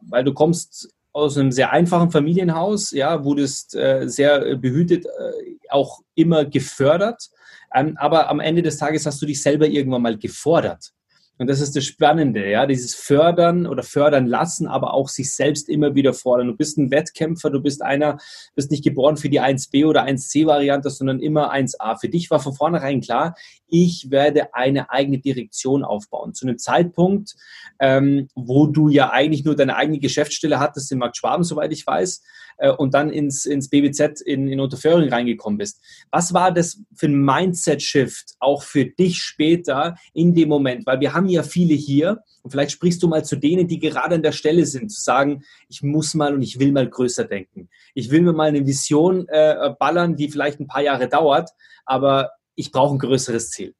weil du kommst aus einem sehr einfachen Familienhaus, ja, wurdest äh, sehr behütet, äh, auch immer gefördert, ähm, aber am Ende des Tages hast du dich selber irgendwann mal gefordert. Und das ist das Spannende, ja, dieses Fördern oder fördern lassen, aber auch sich selbst immer wieder fordern. Du bist ein Wettkämpfer, du bist einer, bist nicht geboren für die 1b oder 1c-Variante, sondern immer 1a. Für dich war von vornherein klar, ich werde eine eigene Direktion aufbauen. Zu einem Zeitpunkt, ähm, wo du ja eigentlich nur deine eigene Geschäftsstelle hattest in Markt Schwaben, soweit ich weiß, äh, und dann ins, ins BBZ in, in Unterföhring reingekommen bist. Was war das für ein Mindset-Shift auch für dich später in dem Moment? Weil wir haben ja viele hier und vielleicht sprichst du mal zu denen, die gerade an der Stelle sind, zu sagen, ich muss mal und ich will mal größer denken. Ich will mir mal eine Vision äh, ballern, die vielleicht ein paar Jahre dauert, aber ich brauche ein größeres Ziel.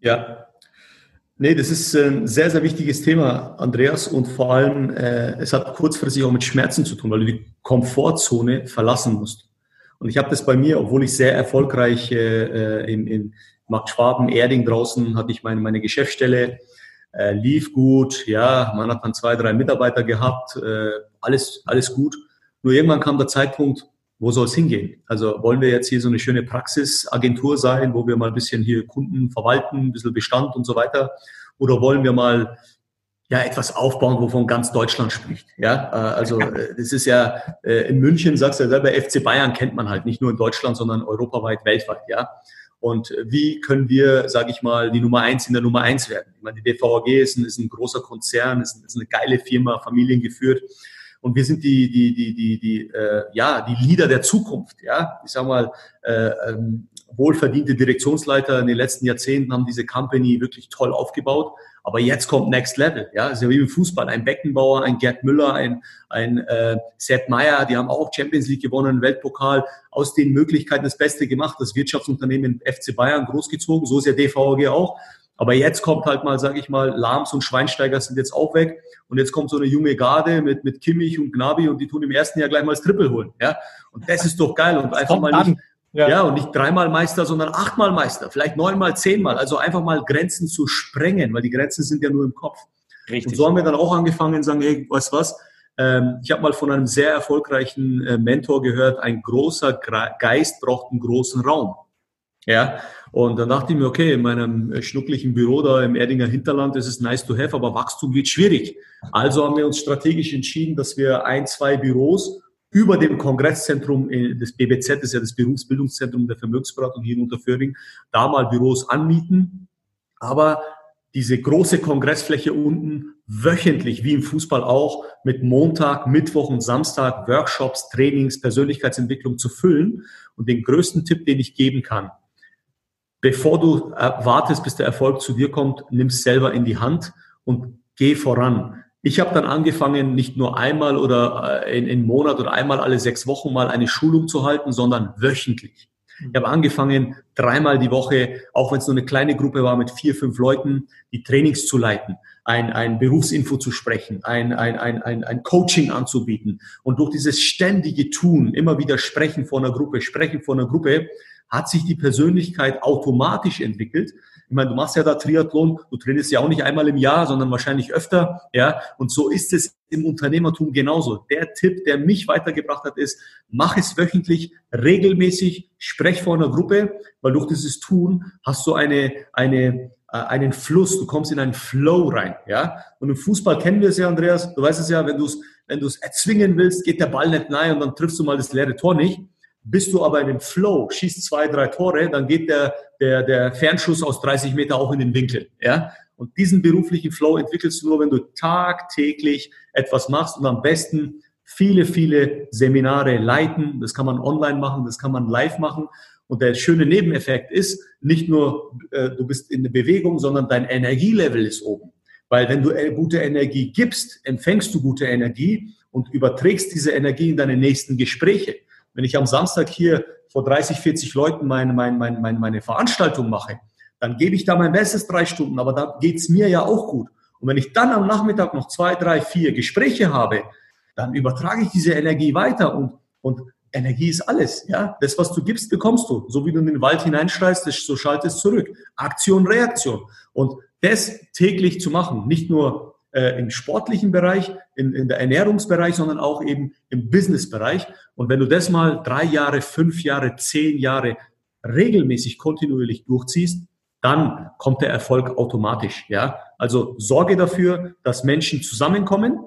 Ja, Nee, das ist ein sehr, sehr wichtiges Thema, Andreas. Und vor allem, äh, es hat kurzfristig auch mit Schmerzen zu tun, weil du die Komfortzone verlassen musst. Und ich habe das bei mir, obwohl ich sehr erfolgreich äh, in, in Markt Schwaben, Erding draußen, hatte ich meine, meine Geschäftsstelle, äh, lief gut, ja, man hat dann zwei, drei Mitarbeiter gehabt, äh, alles, alles gut. Nur irgendwann kam der Zeitpunkt, wo soll es hingehen? Also wollen wir jetzt hier so eine schöne Praxisagentur sein, wo wir mal ein bisschen hier Kunden verwalten, ein bisschen Bestand und so weiter? Oder wollen wir mal ja etwas aufbauen, wovon ganz Deutschland spricht? Ja, äh, also äh, das ist ja äh, in München, sagst du ja selber, FC Bayern kennt man halt nicht nur in Deutschland, sondern europaweit, weltweit, ja. Und wie können wir, sage ich mal, die Nummer eins in der Nummer eins werden? Ich meine, die DVG ist ein, ist ein großer Konzern, ist, ist eine geile Firma, familiengeführt. Und wir sind die, die, die, die, die, äh, ja, die Leader der Zukunft. Ja, ich sag mal, äh, ähm, wohlverdiente Direktionsleiter in den letzten Jahrzehnten haben diese Company wirklich toll aufgebaut. Aber jetzt kommt Next Level. Ja, ist ja wie im Fußball. Ein Beckenbauer, ein Gerd Müller, ein, ein äh, Sepp Meyer, die haben auch Champions League gewonnen, Weltpokal, aus den Möglichkeiten das Beste gemacht, das Wirtschaftsunternehmen FC Bayern großgezogen. So ist ja DVG auch. Aber jetzt kommt halt mal, sage ich mal, Lahms und Schweinsteiger sind jetzt auch weg. Und jetzt kommt so eine junge Garde mit, mit Kimmich und Gnabi und die tun im ersten Jahr gleich mal das Triple holen. Ja? Und das ist doch geil. Und das einfach mal nicht, ja. ja. und nicht dreimal Meister, sondern achtmal Meister, vielleicht neunmal, zehnmal. Also einfach mal Grenzen zu sprengen, weil die Grenzen sind ja nur im Kopf. Richtig. Und so haben wir dann auch angefangen, sagen, hey, weißt was? Ähm, ich habe mal von einem sehr erfolgreichen äh, Mentor gehört, ein großer Geist braucht einen großen Raum. Ja, und dann dachte ich mir, okay, in meinem schnucklichen Büro da im Erdinger Hinterland ist es nice to have, aber Wachstum wird schwierig. Also haben wir uns strategisch entschieden, dass wir ein, zwei Büros über dem Kongresszentrum äh, des BBZ, das ist ja das Berufsbildungszentrum der Vermögensberatung hier in Unterföhring, da mal Büros anmieten. Aber diese große Kongressfläche unten wöchentlich, wie im Fußball auch, mit Montag, Mittwoch und Samstag Workshops, Trainings, Persönlichkeitsentwicklung zu füllen. Und den größten Tipp, den ich geben kann, bevor du wartest, bis der Erfolg zu dir kommt, nimm es selber in die Hand und geh voran. Ich habe dann angefangen, nicht nur einmal oder äh, in, in Monat oder einmal alle sechs Wochen mal eine Schulung zu halten, sondern wöchentlich. Ich habe angefangen, dreimal die Woche, auch wenn es nur eine kleine Gruppe war mit vier, fünf Leuten, die Trainings zu leiten, ein, ein Berufsinfo zu sprechen, ein, ein, ein, ein, ein Coaching anzubieten. Und durch dieses ständige Tun, immer wieder sprechen vor einer Gruppe, sprechen vor einer Gruppe, hat sich die Persönlichkeit automatisch entwickelt. Ich meine, du machst ja da Triathlon, du trainierst ja auch nicht einmal im Jahr, sondern wahrscheinlich öfter, ja. Und so ist es im Unternehmertum genauso. Der Tipp, der mich weitergebracht hat, ist, mach es wöchentlich, regelmäßig, sprech vor einer Gruppe, weil durch dieses Tun hast du eine, eine, äh, einen Fluss, du kommst in einen Flow rein, ja. Und im Fußball kennen wir es ja, Andreas, du weißt es ja, wenn du es, wenn du es erzwingen willst, geht der Ball nicht nahe und dann triffst du mal das leere Tor nicht. Bist du aber in dem Flow, schießt zwei, drei Tore, dann geht der, der, der Fernschuss aus 30 Meter auch in den Winkel. Ja? Und diesen beruflichen Flow entwickelst du nur, wenn du tagtäglich etwas machst und am besten viele, viele Seminare leiten. Das kann man online machen, das kann man live machen. Und der schöne Nebeneffekt ist, nicht nur äh, du bist in der Bewegung, sondern dein Energielevel ist oben. Weil wenn du äh, gute Energie gibst, empfängst du gute Energie und überträgst diese Energie in deine nächsten Gespräche. Wenn ich am Samstag hier vor 30, 40 Leuten meine, meine, meine, meine, Veranstaltung mache, dann gebe ich da mein Bestes drei Stunden, aber da geht's mir ja auch gut. Und wenn ich dann am Nachmittag noch zwei, drei, vier Gespräche habe, dann übertrage ich diese Energie weiter und, und Energie ist alles. Ja? Das, was du gibst, bekommst du. So wie du in den Wald hineinschreist, so schaltest es zurück. Aktion, Reaktion. Und das täglich zu machen, nicht nur äh, im sportlichen Bereich, in, in der Ernährungsbereich, sondern auch eben im Businessbereich. Und wenn du das mal drei Jahre, fünf Jahre, zehn Jahre regelmäßig kontinuierlich durchziehst, dann kommt der Erfolg automatisch. Ja, also sorge dafür, dass Menschen zusammenkommen,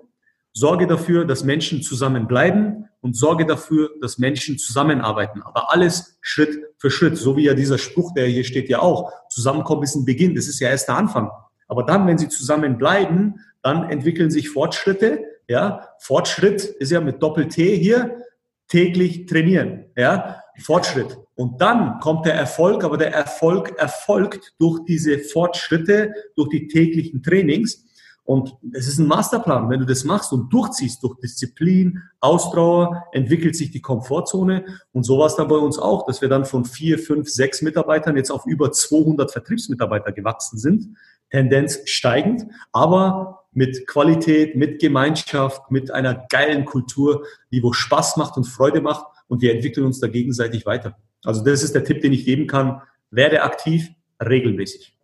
sorge dafür, dass Menschen zusammenbleiben und sorge dafür, dass Menschen zusammenarbeiten. Aber alles Schritt für Schritt, so wie ja dieser Spruch, der hier steht, ja auch. Zusammenkommen ist ein Beginn. Das ist ja erst der Anfang. Aber dann, wenn sie zusammenbleiben, dann entwickeln sich Fortschritte. Ja, Fortschritt ist ja mit Doppel-T hier täglich trainieren. Ja, Fortschritt. Und dann kommt der Erfolg, aber der Erfolg erfolgt durch diese Fortschritte, durch die täglichen Trainings. Und es ist ein Masterplan. Wenn du das machst und durchziehst durch Disziplin, Ausdauer, entwickelt sich die Komfortzone. Und so war es dann bei uns auch, dass wir dann von vier, fünf, sechs Mitarbeitern jetzt auf über 200 Vertriebsmitarbeiter gewachsen sind. Tendenz steigend, aber mit Qualität, mit Gemeinschaft, mit einer geilen Kultur, die wo Spaß macht und Freude macht und wir entwickeln uns da gegenseitig weiter. Also das ist der Tipp, den ich geben kann. Werde aktiv, regelmäßig.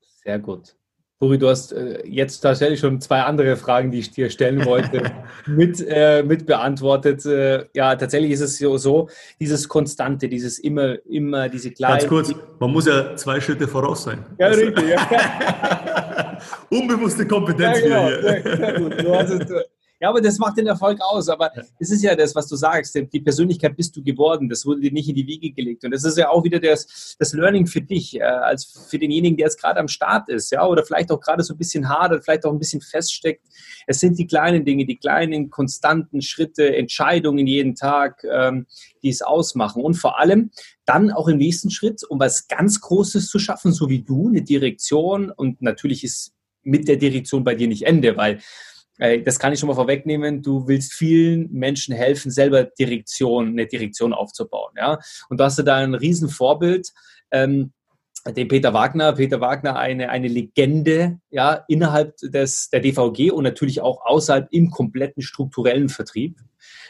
Sehr gut. Buri, du hast äh, jetzt tatsächlich schon zwei andere Fragen, die ich dir stellen wollte, mit, äh, mit beantwortet. Äh, ja, tatsächlich ist es so, so, dieses Konstante, dieses immer, immer, diese kleinen... Ganz kurz, man muss ja zwei Schritte voraus sein. Ja, richtig. Ja. Unbewusste Kompetenz ja, genau, hier. Sehr, sehr gut. Du hast es, ja, aber das macht den Erfolg aus. Aber es ist ja das, was du sagst. Die Persönlichkeit bist du geworden. Das wurde dir nicht in die Wiege gelegt. Und das ist ja auch wieder das, das Learning für dich, äh, als für denjenigen, der jetzt gerade am Start ist, ja, oder vielleicht auch gerade so ein bisschen hadert, vielleicht auch ein bisschen feststeckt. Es sind die kleinen Dinge, die kleinen, konstanten Schritte, Entscheidungen jeden Tag, ähm, die es ausmachen. Und vor allem dann auch im nächsten Schritt, um was ganz Großes zu schaffen, so wie du, eine Direktion. Und natürlich ist mit der Direktion bei dir nicht Ende, weil das kann ich schon mal vorwegnehmen, du willst vielen Menschen helfen, selber Direktion, eine Direktion aufzubauen. Ja? Und du hast da ein Riesenvorbild, ähm, den Peter Wagner. Peter Wagner, eine, eine Legende ja, innerhalb des, der DVG und natürlich auch außerhalb im kompletten strukturellen Vertrieb.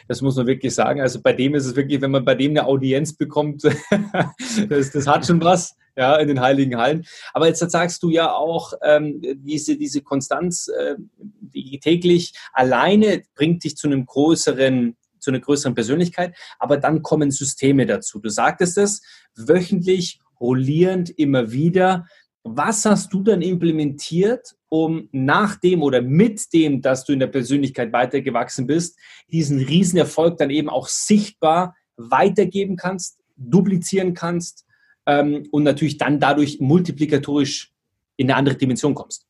Das muss man wirklich sagen. Also bei dem ist es wirklich, wenn man bei dem eine Audienz bekommt, das, das hat schon was ja, in den heiligen Hallen. Aber jetzt sagst du ja auch, ähm, diese, diese Konstanz, äh, die täglich alleine bringt dich zu einem größeren zu einer größeren Persönlichkeit, aber dann kommen Systeme dazu. Du sagtest es, wöchentlich rollierend immer wieder. Was hast du dann implementiert, um nach dem oder mit dem, dass du in der Persönlichkeit weitergewachsen bist, diesen Riesenerfolg dann eben auch sichtbar weitergeben kannst, duplizieren kannst ähm, und natürlich dann dadurch multiplikatorisch in eine andere Dimension kommst?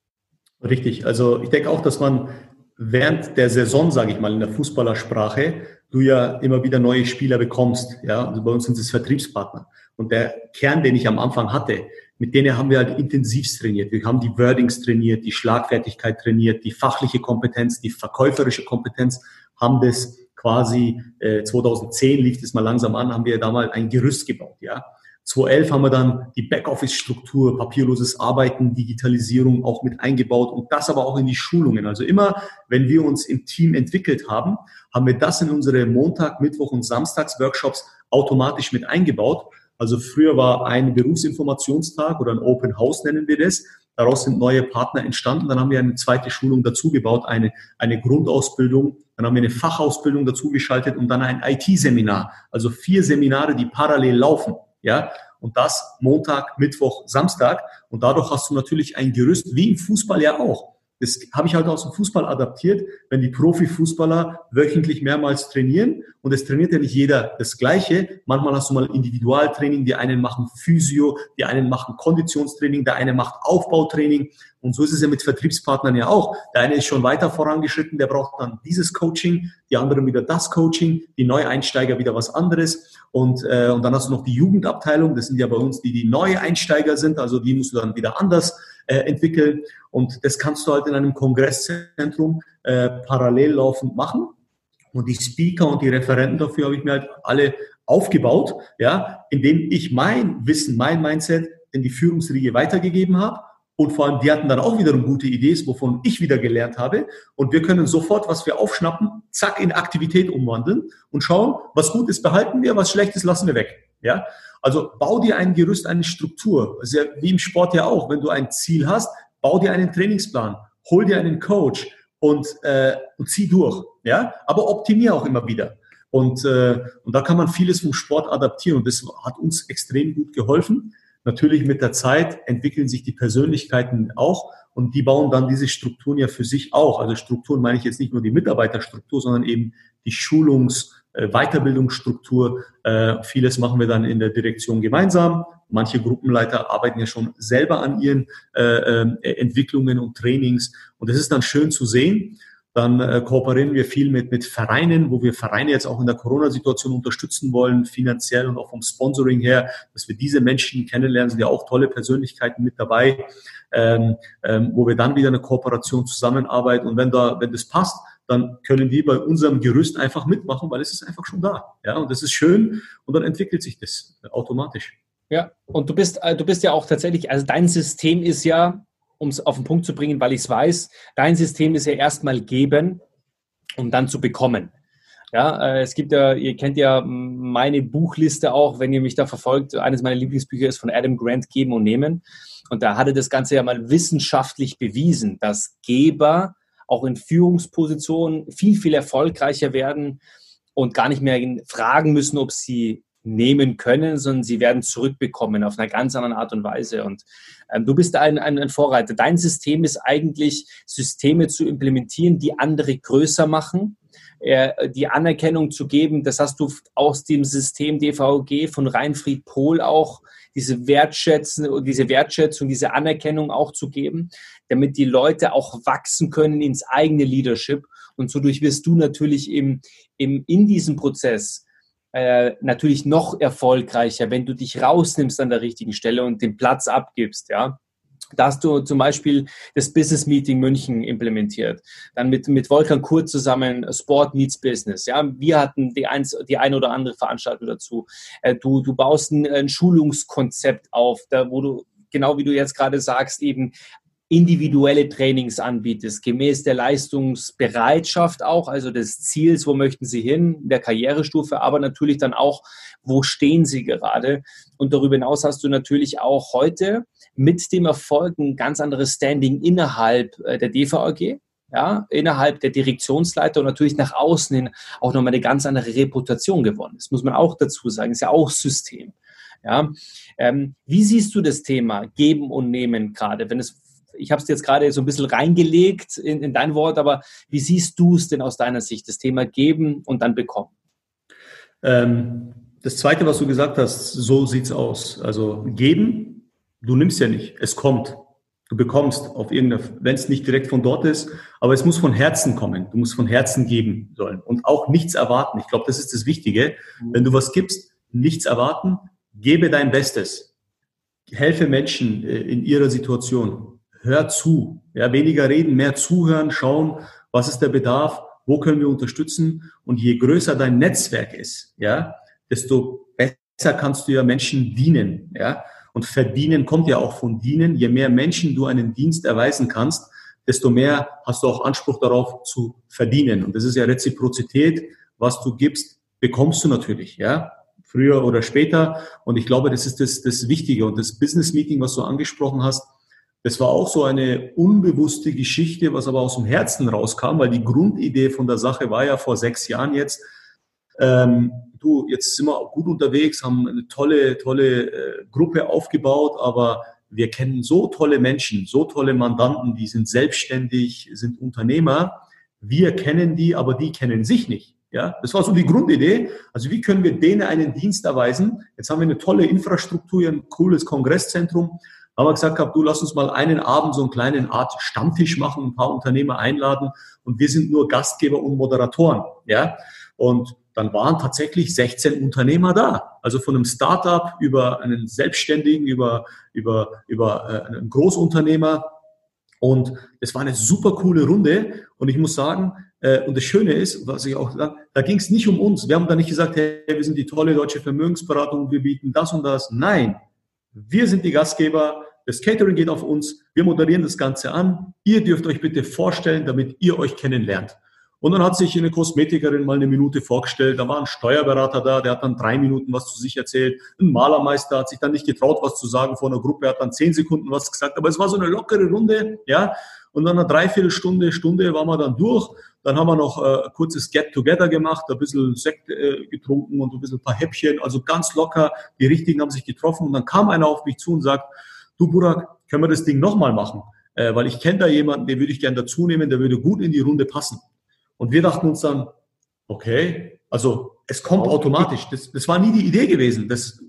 Richtig. Also ich denke auch, dass man während der Saison, sage ich mal, in der Fußballersprache, du ja immer wieder neue Spieler bekommst. Ja, also bei uns sind es Vertriebspartner. Und der Kern, den ich am Anfang hatte, mit denen haben wir halt intensivst trainiert. Wir haben die Wordings trainiert, die Schlagfertigkeit trainiert, die fachliche Kompetenz, die verkäuferische Kompetenz, haben das quasi äh, 2010 lief das mal langsam an, haben wir da mal ein Gerüst gebaut, ja. 2011 haben wir dann die Backoffice-Struktur, papierloses Arbeiten, Digitalisierung auch mit eingebaut und das aber auch in die Schulungen. Also immer, wenn wir uns im Team entwickelt haben, haben wir das in unsere Montag, Mittwoch und Samstags-Workshops automatisch mit eingebaut. Also früher war ein Berufsinformationstag oder ein Open House nennen wir das. Daraus sind neue Partner entstanden. Dann haben wir eine zweite Schulung dazu gebaut, eine, eine Grundausbildung. Dann haben wir eine Fachausbildung dazu geschaltet und dann ein IT-Seminar. Also vier Seminare, die parallel laufen. Ja, und das Montag, Mittwoch, Samstag. Und dadurch hast du natürlich ein Gerüst, wie im Fußball ja auch. Das habe ich halt aus dem Fußball adaptiert, wenn die Profifußballer wöchentlich mehrmals trainieren und es trainiert ja nicht jeder das Gleiche. Manchmal hast du mal Individualtraining, die einen machen Physio, die einen machen Konditionstraining, der eine macht Aufbautraining und so ist es ja mit Vertriebspartnern ja auch. Der eine ist schon weiter vorangeschritten, der braucht dann dieses Coaching, die anderen wieder das Coaching, die Neueinsteiger wieder was anderes. Und, äh, und dann hast du noch die Jugendabteilung, das sind ja bei uns die, die neue Einsteiger sind, also die musst du dann wieder anders äh, entwickeln. Und das kannst du halt in einem Kongresszentrum äh, parallel laufend machen. Und die Speaker und die Referenten dafür habe ich mir halt alle aufgebaut, ja, indem ich mein Wissen, mein Mindset in die Führungsriege weitergegeben habe und vor allem, die hatten dann auch wiederum gute Ideen, wovon ich wieder gelernt habe. Und wir können sofort, was wir aufschnappen, zack, in Aktivität umwandeln und schauen, was gut ist, behalten wir, was schlecht ist, lassen wir weg. Ja? Also bau dir ein Gerüst, eine Struktur. Ja wie im Sport ja auch. Wenn du ein Ziel hast, bau dir einen Trainingsplan, hol dir einen Coach und, äh, und zieh durch. Ja? Aber optimier auch immer wieder. Und, äh, und da kann man vieles vom Sport adaptieren. Und das hat uns extrem gut geholfen. Natürlich mit der Zeit entwickeln sich die Persönlichkeiten auch und die bauen dann diese Strukturen ja für sich auch. Also Strukturen meine ich jetzt nicht nur die Mitarbeiterstruktur, sondern eben die Schulungs- Weiterbildungsstruktur. Äh, vieles machen wir dann in der Direktion gemeinsam. Manche Gruppenleiter arbeiten ja schon selber an ihren äh, Entwicklungen und Trainings. Und das ist dann schön zu sehen. Dann äh, kooperieren wir viel mit, mit Vereinen, wo wir Vereine jetzt auch in der Corona-Situation unterstützen wollen, finanziell und auch vom Sponsoring her, dass wir diese Menschen kennenlernen, sind ja auch tolle Persönlichkeiten mit dabei, ähm, ähm, wo wir dann wieder eine Kooperation zusammenarbeiten. Und wenn da, wenn das passt, dann können die bei unserem Gerüst einfach mitmachen, weil es ist einfach schon da. Ja, und das ist schön und dann entwickelt sich das automatisch. Ja, und du bist, äh, du bist ja auch tatsächlich, also dein System ist ja, um es auf den Punkt zu bringen, weil ich es weiß, dein System ist ja erstmal geben, um dann zu bekommen. Ja, äh, es gibt ja, ihr kennt ja meine Buchliste auch, wenn ihr mich da verfolgt. Eines meiner Lieblingsbücher ist von Adam Grant, Geben und Nehmen. Und da hatte das Ganze ja mal wissenschaftlich bewiesen, dass Geber auch in Führungspositionen viel, viel erfolgreicher werden und gar nicht mehr fragen müssen, ob sie nehmen können, sondern sie werden zurückbekommen auf einer ganz anderen Art und Weise. Und ähm, du bist ein, ein, ein, Vorreiter. Dein System ist eigentlich, Systeme zu implementieren, die andere größer machen, äh, die Anerkennung zu geben. Das hast du aus dem System DVG von Reinfried Pohl auch, diese Wertschätzung, diese Wertschätzung, diese Anerkennung auch zu geben, damit die Leute auch wachsen können ins eigene Leadership. Und so durch wirst du natürlich im, im, in diesem Prozess äh, natürlich noch erfolgreicher, wenn du dich rausnimmst an der richtigen Stelle und den Platz abgibst, ja. Da hast du zum Beispiel das Business Meeting München implementiert. Dann mit, mit Wolfgang Kurz zusammen Sport Meets Business. Ja, wir hatten die, eins, die eine oder andere Veranstaltung dazu. Äh, du, du baust ein, ein Schulungskonzept auf, da, wo du genau wie du jetzt gerade sagst, eben individuelle Trainings anbietest, gemäß der Leistungsbereitschaft auch, also des Ziels, wo möchten Sie hin, der Karrierestufe, aber natürlich dann auch, wo stehen Sie gerade. Und darüber hinaus hast du natürlich auch heute mit dem Erfolg ein ganz anderes Standing innerhalb äh, der DVAG, ja, innerhalb der Direktionsleiter und natürlich nach außen hin auch nochmal eine ganz andere Reputation gewonnen. Das muss man auch dazu sagen, ist ja auch System. Ja, ähm, wie siehst du das Thema Geben und Nehmen gerade? Wenn es, ich habe es jetzt gerade so ein bisschen reingelegt in, in dein Wort, aber wie siehst du es denn aus deiner Sicht, das Thema Geben und dann bekommen? Ähm, das Zweite, was du gesagt hast, so sieht's aus. Also geben, du nimmst ja nicht, es kommt. Du bekommst auf irgendeiner, wenn es nicht direkt von dort ist, aber es muss von Herzen kommen. Du musst von Herzen geben sollen und auch nichts erwarten. Ich glaube, das ist das Wichtige. Mhm. Wenn du was gibst, nichts erwarten, gebe dein Bestes. Helfe Menschen äh, in ihrer Situation. Hör zu. Ja, weniger reden, mehr zuhören, schauen, was ist der Bedarf, wo können wir unterstützen. Und je größer dein Netzwerk ist, ja, desto besser kannst du ja Menschen dienen. Ja, und verdienen kommt ja auch von dienen. Je mehr Menschen du einen Dienst erweisen kannst, desto mehr hast du auch Anspruch darauf zu verdienen. Und das ist ja Reziprozität. Was du gibst, bekommst du natürlich, ja. Früher oder später. Und ich glaube, das ist das, das Wichtige. Und das Business Meeting, was du angesprochen hast, das war auch so eine unbewusste Geschichte, was aber aus dem Herzen rauskam, weil die Grundidee von der Sache war ja vor sechs Jahren jetzt, ähm, du, jetzt sind wir gut unterwegs, haben eine tolle, tolle äh, Gruppe aufgebaut, aber wir kennen so tolle Menschen, so tolle Mandanten, die sind selbstständig, sind Unternehmer. Wir kennen die, aber die kennen sich nicht. Ja, das war so die Grundidee. Also wie können wir denen einen Dienst erweisen? Jetzt haben wir eine tolle Infrastruktur, ein cooles Kongresszentrum. Haben wir gesagt gehabt, du lass uns mal einen Abend so einen kleinen Art Stammtisch machen, ein paar Unternehmer einladen und wir sind nur Gastgeber und Moderatoren. Ja, und dann waren tatsächlich 16 Unternehmer da. Also von einem Startup über einen Selbstständigen, über, über, über äh, einen Großunternehmer. Und es war eine super coole Runde. Und ich muss sagen, äh, und das Schöne ist, was ich auch sage, da ging es nicht um uns. Wir haben da nicht gesagt, hey, wir sind die tolle deutsche Vermögensberatung, wir bieten das und das. Nein, wir sind die Gastgeber. Das Catering geht auf uns. Wir moderieren das Ganze an. Ihr dürft euch bitte vorstellen, damit ihr euch kennenlernt. Und dann hat sich eine Kosmetikerin mal eine Minute vorgestellt, da war ein Steuerberater da, der hat dann drei Minuten was zu sich erzählt. Ein Malermeister hat sich dann nicht getraut, was zu sagen vor einer Gruppe, hat dann zehn Sekunden was gesagt. Aber es war so eine lockere Runde, ja. Und dann eine Dreiviertelstunde, Stunde waren wir dann durch. Dann haben wir noch äh, ein kurzes Get-Together gemacht, ein bisschen Sekt äh, getrunken und ein bisschen ein paar Häppchen. Also ganz locker. Die Richtigen haben sich getroffen. Und dann kam einer auf mich zu und sagt, du Burak, können wir das Ding nochmal machen? Äh, weil ich kenne da jemanden, den würde ich gerne dazu nehmen, der würde gut in die Runde passen. Und wir dachten uns dann, okay, also es kommt automatisch. Das, das war nie die Idee gewesen. Das,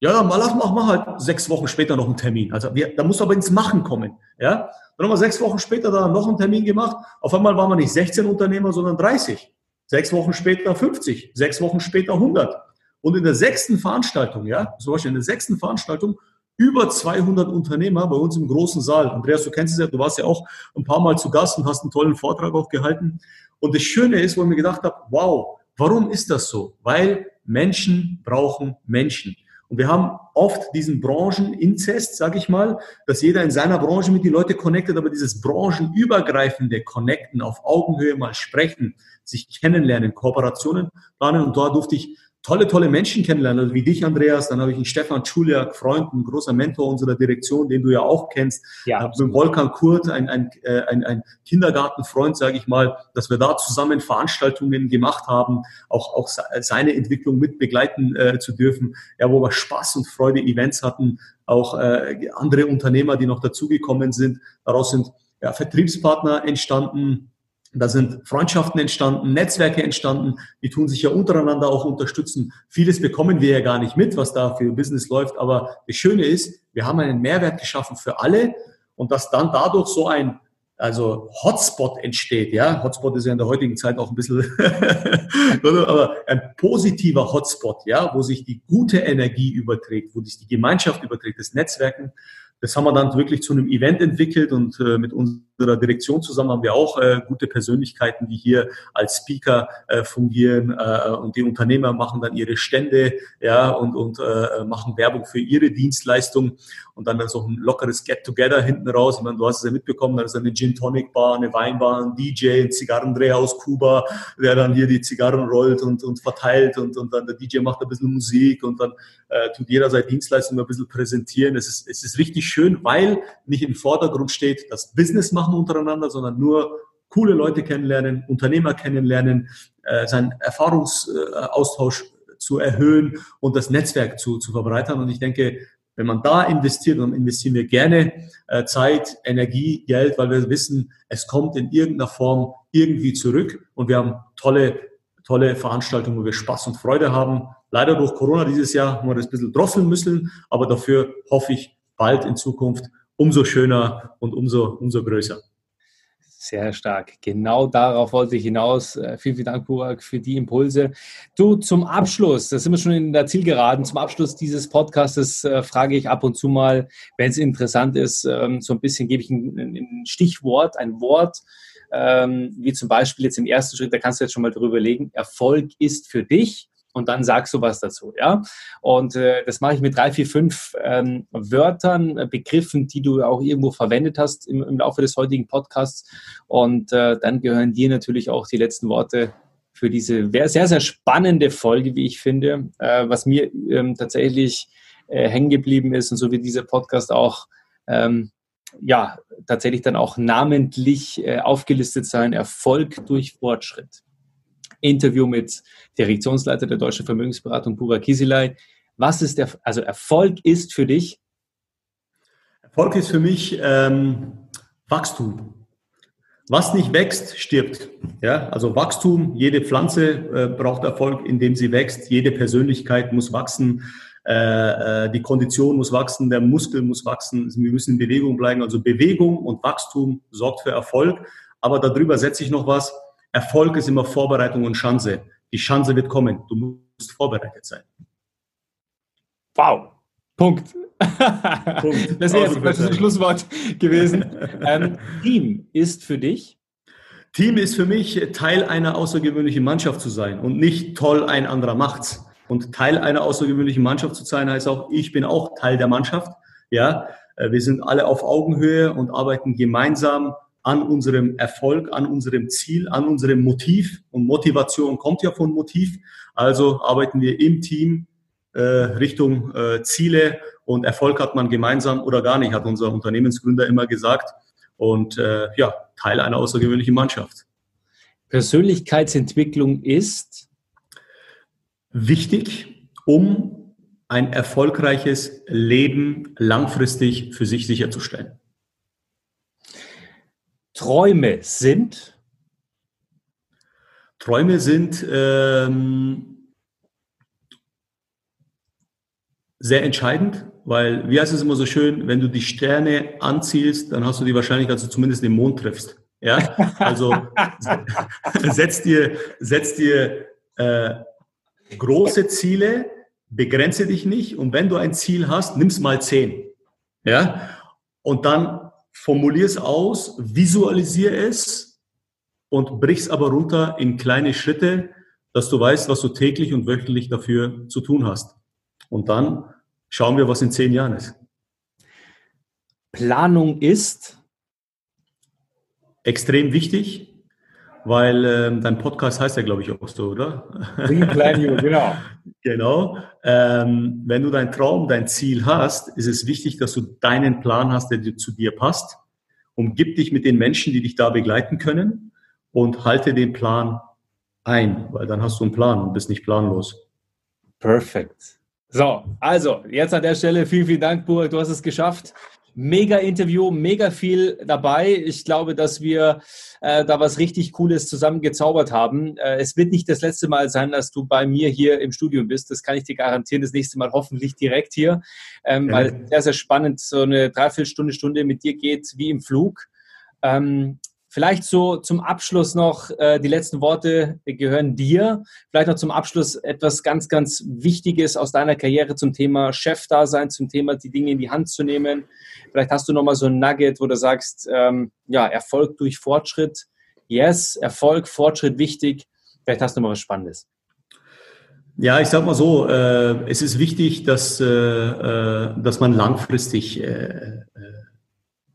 ja, dann mal, lass mal halt sechs Wochen später noch einen Termin. Also wir, da muss aber ins Machen kommen. Ja? Dann haben wir sechs Wochen später da noch einen Termin gemacht. Auf einmal waren wir nicht 16 Unternehmer, sondern 30. Sechs Wochen später 50. Sechs Wochen später 100. Und in der sechsten Veranstaltung, ja, zum Beispiel in der sechsten Veranstaltung über 200 Unternehmer bei uns im großen Saal. Andreas, du kennst es ja, du warst ja auch ein paar Mal zu Gast und hast einen tollen Vortrag auch gehalten. Und das Schöne ist, wo ich mir gedacht habe, wow, warum ist das so? Weil Menschen brauchen Menschen. Und wir haben oft diesen Brancheninzest, sage ich mal, dass jeder in seiner Branche mit die Leute connectet, aber dieses branchenübergreifende Connecten, auf Augenhöhe mal sprechen, sich kennenlernen, Kooperationen planen. Und da durfte ich tolle, tolle Menschen kennenlernen, also wie dich, Andreas. Dann habe ich einen Stefan Schuljak, Freund, ein großer Mentor unserer Direktion, den du ja auch kennst. Ja, mit Volkan Kurt, ein, ein, äh, ein, ein Kindergartenfreund, sage ich mal, dass wir da zusammen Veranstaltungen gemacht haben, auch, auch seine Entwicklung mit begleiten äh, zu dürfen, ja, wo wir Spaß und Freude Events hatten, auch äh, andere Unternehmer, die noch dazugekommen sind. Daraus sind ja, Vertriebspartner entstanden, da sind Freundschaften entstanden, Netzwerke entstanden, die tun sich ja untereinander auch unterstützen. Vieles bekommen wir ja gar nicht mit, was da für Business läuft. Aber das Schöne ist, wir haben einen Mehrwert geschaffen für alle und dass dann dadurch so ein also Hotspot entsteht, ja. Hotspot ist ja in der heutigen Zeit auch ein bisschen, aber ein positiver Hotspot, ja, wo sich die gute Energie überträgt, wo sich die Gemeinschaft überträgt, das Netzwerken. Das haben wir dann wirklich zu einem Event entwickelt und äh, mit unserer Direktion zusammen haben wir auch äh, gute Persönlichkeiten, die hier als Speaker äh, fungieren äh, und die Unternehmer machen dann ihre Stände ja und und äh, machen Werbung für ihre Dienstleistung und dann so ein lockeres Get-Together hinten raus. Ich meine, du hast es ja mitbekommen, da ist eine Gin Tonic Bar, eine Weinbar, ein DJ, ein Zigarrendreher aus Kuba, der dann hier die Zigarren rollt und und verteilt und und dann der DJ macht ein bisschen Musik und dann äh, tut jeder seine Dienstleistung ein bisschen präsentieren. Es ist es ist richtig schön, weil nicht im Vordergrund steht das Business machen untereinander, sondern nur coole Leute kennenlernen, Unternehmer kennenlernen, äh, seinen Erfahrungsaustausch zu erhöhen und das Netzwerk zu, zu verbreitern. Und ich denke, wenn man da investiert, dann investieren wir gerne äh, Zeit, Energie, Geld, weil wir wissen, es kommt in irgendeiner Form irgendwie zurück und wir haben tolle, tolle Veranstaltungen, wo wir Spaß und Freude haben. Leider durch Corona dieses Jahr haben wir das ein bisschen drosseln müssen, aber dafür hoffe ich bald in Zukunft umso schöner und umso, umso größer. Sehr stark. Genau darauf wollte ich hinaus. Äh, vielen, vielen Dank, Burak, für die Impulse. Du, zum Abschluss, da sind wir schon in der Zielgeraden, zum Abschluss dieses Podcasts äh, frage ich ab und zu mal, wenn es interessant ist, ähm, so ein bisschen gebe ich ein, ein Stichwort, ein Wort, ähm, wie zum Beispiel jetzt im ersten Schritt, da kannst du jetzt schon mal drüber legen, Erfolg ist für dich und dann sagst du was dazu. Ja? Und äh, das mache ich mit drei, vier, fünf ähm, Wörtern, äh, Begriffen, die du auch irgendwo verwendet hast im, im Laufe des heutigen Podcasts. Und äh, dann gehören dir natürlich auch die letzten Worte für diese sehr, sehr spannende Folge, wie ich finde, äh, was mir ähm, tatsächlich äh, hängen geblieben ist und so wie dieser Podcast auch ähm, ja tatsächlich dann auch namentlich äh, aufgelistet sein, Erfolg durch Fortschritt. Interview mit Direktionsleiter der Deutschen Vermögensberatung, Pura Kisilay. Was ist der, also Erfolg ist für dich? Erfolg ist für mich ähm, Wachstum. Was nicht wächst, stirbt. Ja, also Wachstum, jede Pflanze äh, braucht Erfolg, indem sie wächst. Jede Persönlichkeit muss wachsen. Äh, äh, die Kondition muss wachsen, der Muskel muss wachsen. Wir müssen in Bewegung bleiben. Also Bewegung und Wachstum sorgt für Erfolg. Aber darüber setze ich noch was. Erfolg ist immer Vorbereitung und Chance. Die Chance wird kommen. Du musst vorbereitet sein. Wow. Punkt. Punkt. Das wäre jetzt das Schlusswort gewesen. Ähm, Team ist für dich? Team ist für mich Teil einer außergewöhnlichen Mannschaft zu sein und nicht toll ein anderer macht's. Und Teil einer außergewöhnlichen Mannschaft zu sein heißt auch, ich bin auch Teil der Mannschaft. Ja, äh, wir sind alle auf Augenhöhe und arbeiten gemeinsam an unserem Erfolg, an unserem Ziel, an unserem Motiv. Und Motivation kommt ja von Motiv. Also arbeiten wir im Team äh, Richtung äh, Ziele und Erfolg hat man gemeinsam oder gar nicht, hat unser Unternehmensgründer immer gesagt. Und äh, ja, Teil einer außergewöhnlichen Mannschaft. Persönlichkeitsentwicklung ist wichtig, um ein erfolgreiches Leben langfristig für sich sicherzustellen. Träume sind? Träume sind ähm, sehr entscheidend, weil, wie heißt es immer so schön, wenn du die Sterne anzielst, dann hast du die Wahrscheinlichkeit, dass du zumindest den Mond triffst. Ja, also setz dir, setz dir äh, große Ziele, begrenze dich nicht und wenn du ein Ziel hast, nimm's mal zehn. Ja, und dann formulier es aus, visualisier es und brich es aber runter in kleine Schritte, dass du weißt, was du täglich und wöchentlich dafür zu tun hast. Und dann schauen wir, was in zehn Jahren ist. Planung ist extrem wichtig, weil ähm, dein Podcast heißt ja, glaube ich, auch so, oder? Plan You, genau. genau. Ähm, wenn du deinen Traum, dein Ziel hast, ist es wichtig, dass du deinen Plan hast, der zu dir passt. Umgib dich mit den Menschen, die dich da begleiten können und halte den Plan ein, weil dann hast du einen Plan und bist nicht planlos. Perfekt. So, also jetzt an der Stelle vielen, vielen Dank, Burak, du hast es geschafft mega Interview, mega viel dabei. Ich glaube, dass wir äh, da was richtig Cooles zusammengezaubert haben. Äh, es wird nicht das letzte Mal sein, dass du bei mir hier im Studium bist. Das kann ich dir garantieren. Das nächste Mal hoffentlich direkt hier, ähm, ja. weil sehr, sehr spannend so eine Dreiviertelstunde, Stunde mit dir geht wie im Flug. Ähm, Vielleicht so zum Abschluss noch, äh, die letzten Worte gehören dir. Vielleicht noch zum Abschluss etwas ganz, ganz Wichtiges aus deiner Karriere zum Thema Chef-Dasein, zum Thema die Dinge in die Hand zu nehmen. Vielleicht hast du noch mal so ein Nugget, wo du sagst, ähm, ja, Erfolg durch Fortschritt. Yes, Erfolg, Fortschritt wichtig. Vielleicht hast du noch was Spannendes. Ja, ich sag mal so, äh, es ist wichtig, dass, äh, äh dass man langfristig äh,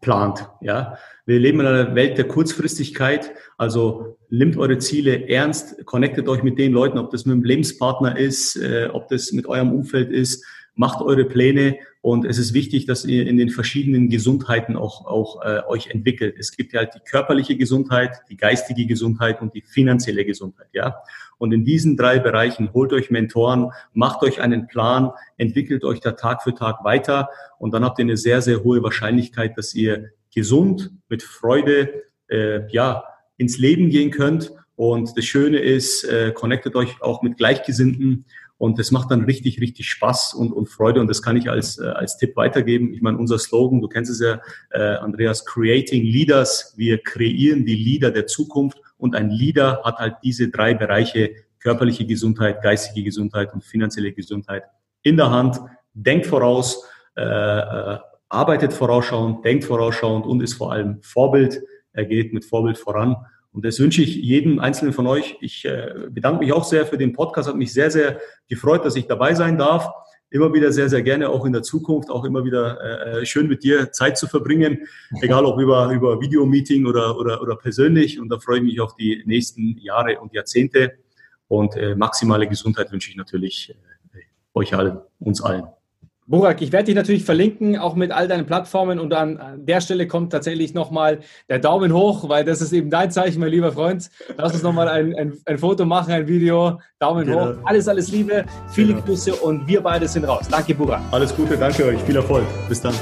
plant. Ja, wir leben in einer Welt der Kurzfristigkeit. Also nimmt eure Ziele ernst, connectet euch mit den Leuten, ob das mit einem Lebenspartner ist, äh, ob das mit eurem Umfeld ist. macht eure Pläne und es ist wichtig, dass ihr in den verschiedenen Gesundheiten auch, auch äh, euch entwickelt. Es gibt ja halt die körperliche Gesundheit, die geistige Gesundheit und die finanzielle Gesundheit, ja. Und in diesen drei Bereichen holt euch Mentoren, macht euch einen Plan, entwickelt euch da Tag für Tag weiter und dann habt ihr eine sehr, sehr hohe Wahrscheinlichkeit, dass ihr gesund, mit Freude, äh, ja, ins Leben gehen könnt. Und das Schöne ist, äh, connectet euch auch mit Gleichgesinnten und das macht dann richtig, richtig Spaß und, und Freude. Und das kann ich als, äh, als Tipp weitergeben. Ich meine, unser Slogan, du kennst es ja, äh, Andreas, Creating Leaders. Wir kreieren die Leader der Zukunft. Und ein Leader hat halt diese drei Bereiche, körperliche Gesundheit, geistige Gesundheit und finanzielle Gesundheit in der Hand. Denkt voraus, äh, äh, arbeitet vorausschauend, denkt vorausschauend und ist vor allem Vorbild. Er geht mit Vorbild voran. Und das wünsche ich jedem Einzelnen von euch. Ich äh, bedanke mich auch sehr für den Podcast. Hat mich sehr, sehr gefreut, dass ich dabei sein darf. Immer wieder sehr, sehr gerne, auch in der Zukunft, auch immer wieder äh, schön mit dir Zeit zu verbringen, egal ob über, über Videomeeting oder, oder, oder persönlich. Und da freue ich mich auf die nächsten Jahre und Jahrzehnte. Und äh, maximale Gesundheit wünsche ich natürlich äh, euch allen, uns allen. Burak, ich werde dich natürlich verlinken, auch mit all deinen Plattformen. Und an der Stelle kommt tatsächlich nochmal der Daumen hoch, weil das ist eben dein Zeichen, mein lieber Freund. Lass uns nochmal ein, ein, ein Foto machen, ein Video. Daumen genau. hoch. Alles, alles Liebe, viele genau. Grüße und wir beide sind raus. Danke, Burak. Alles Gute, danke euch. Viel Erfolg. Bis dann.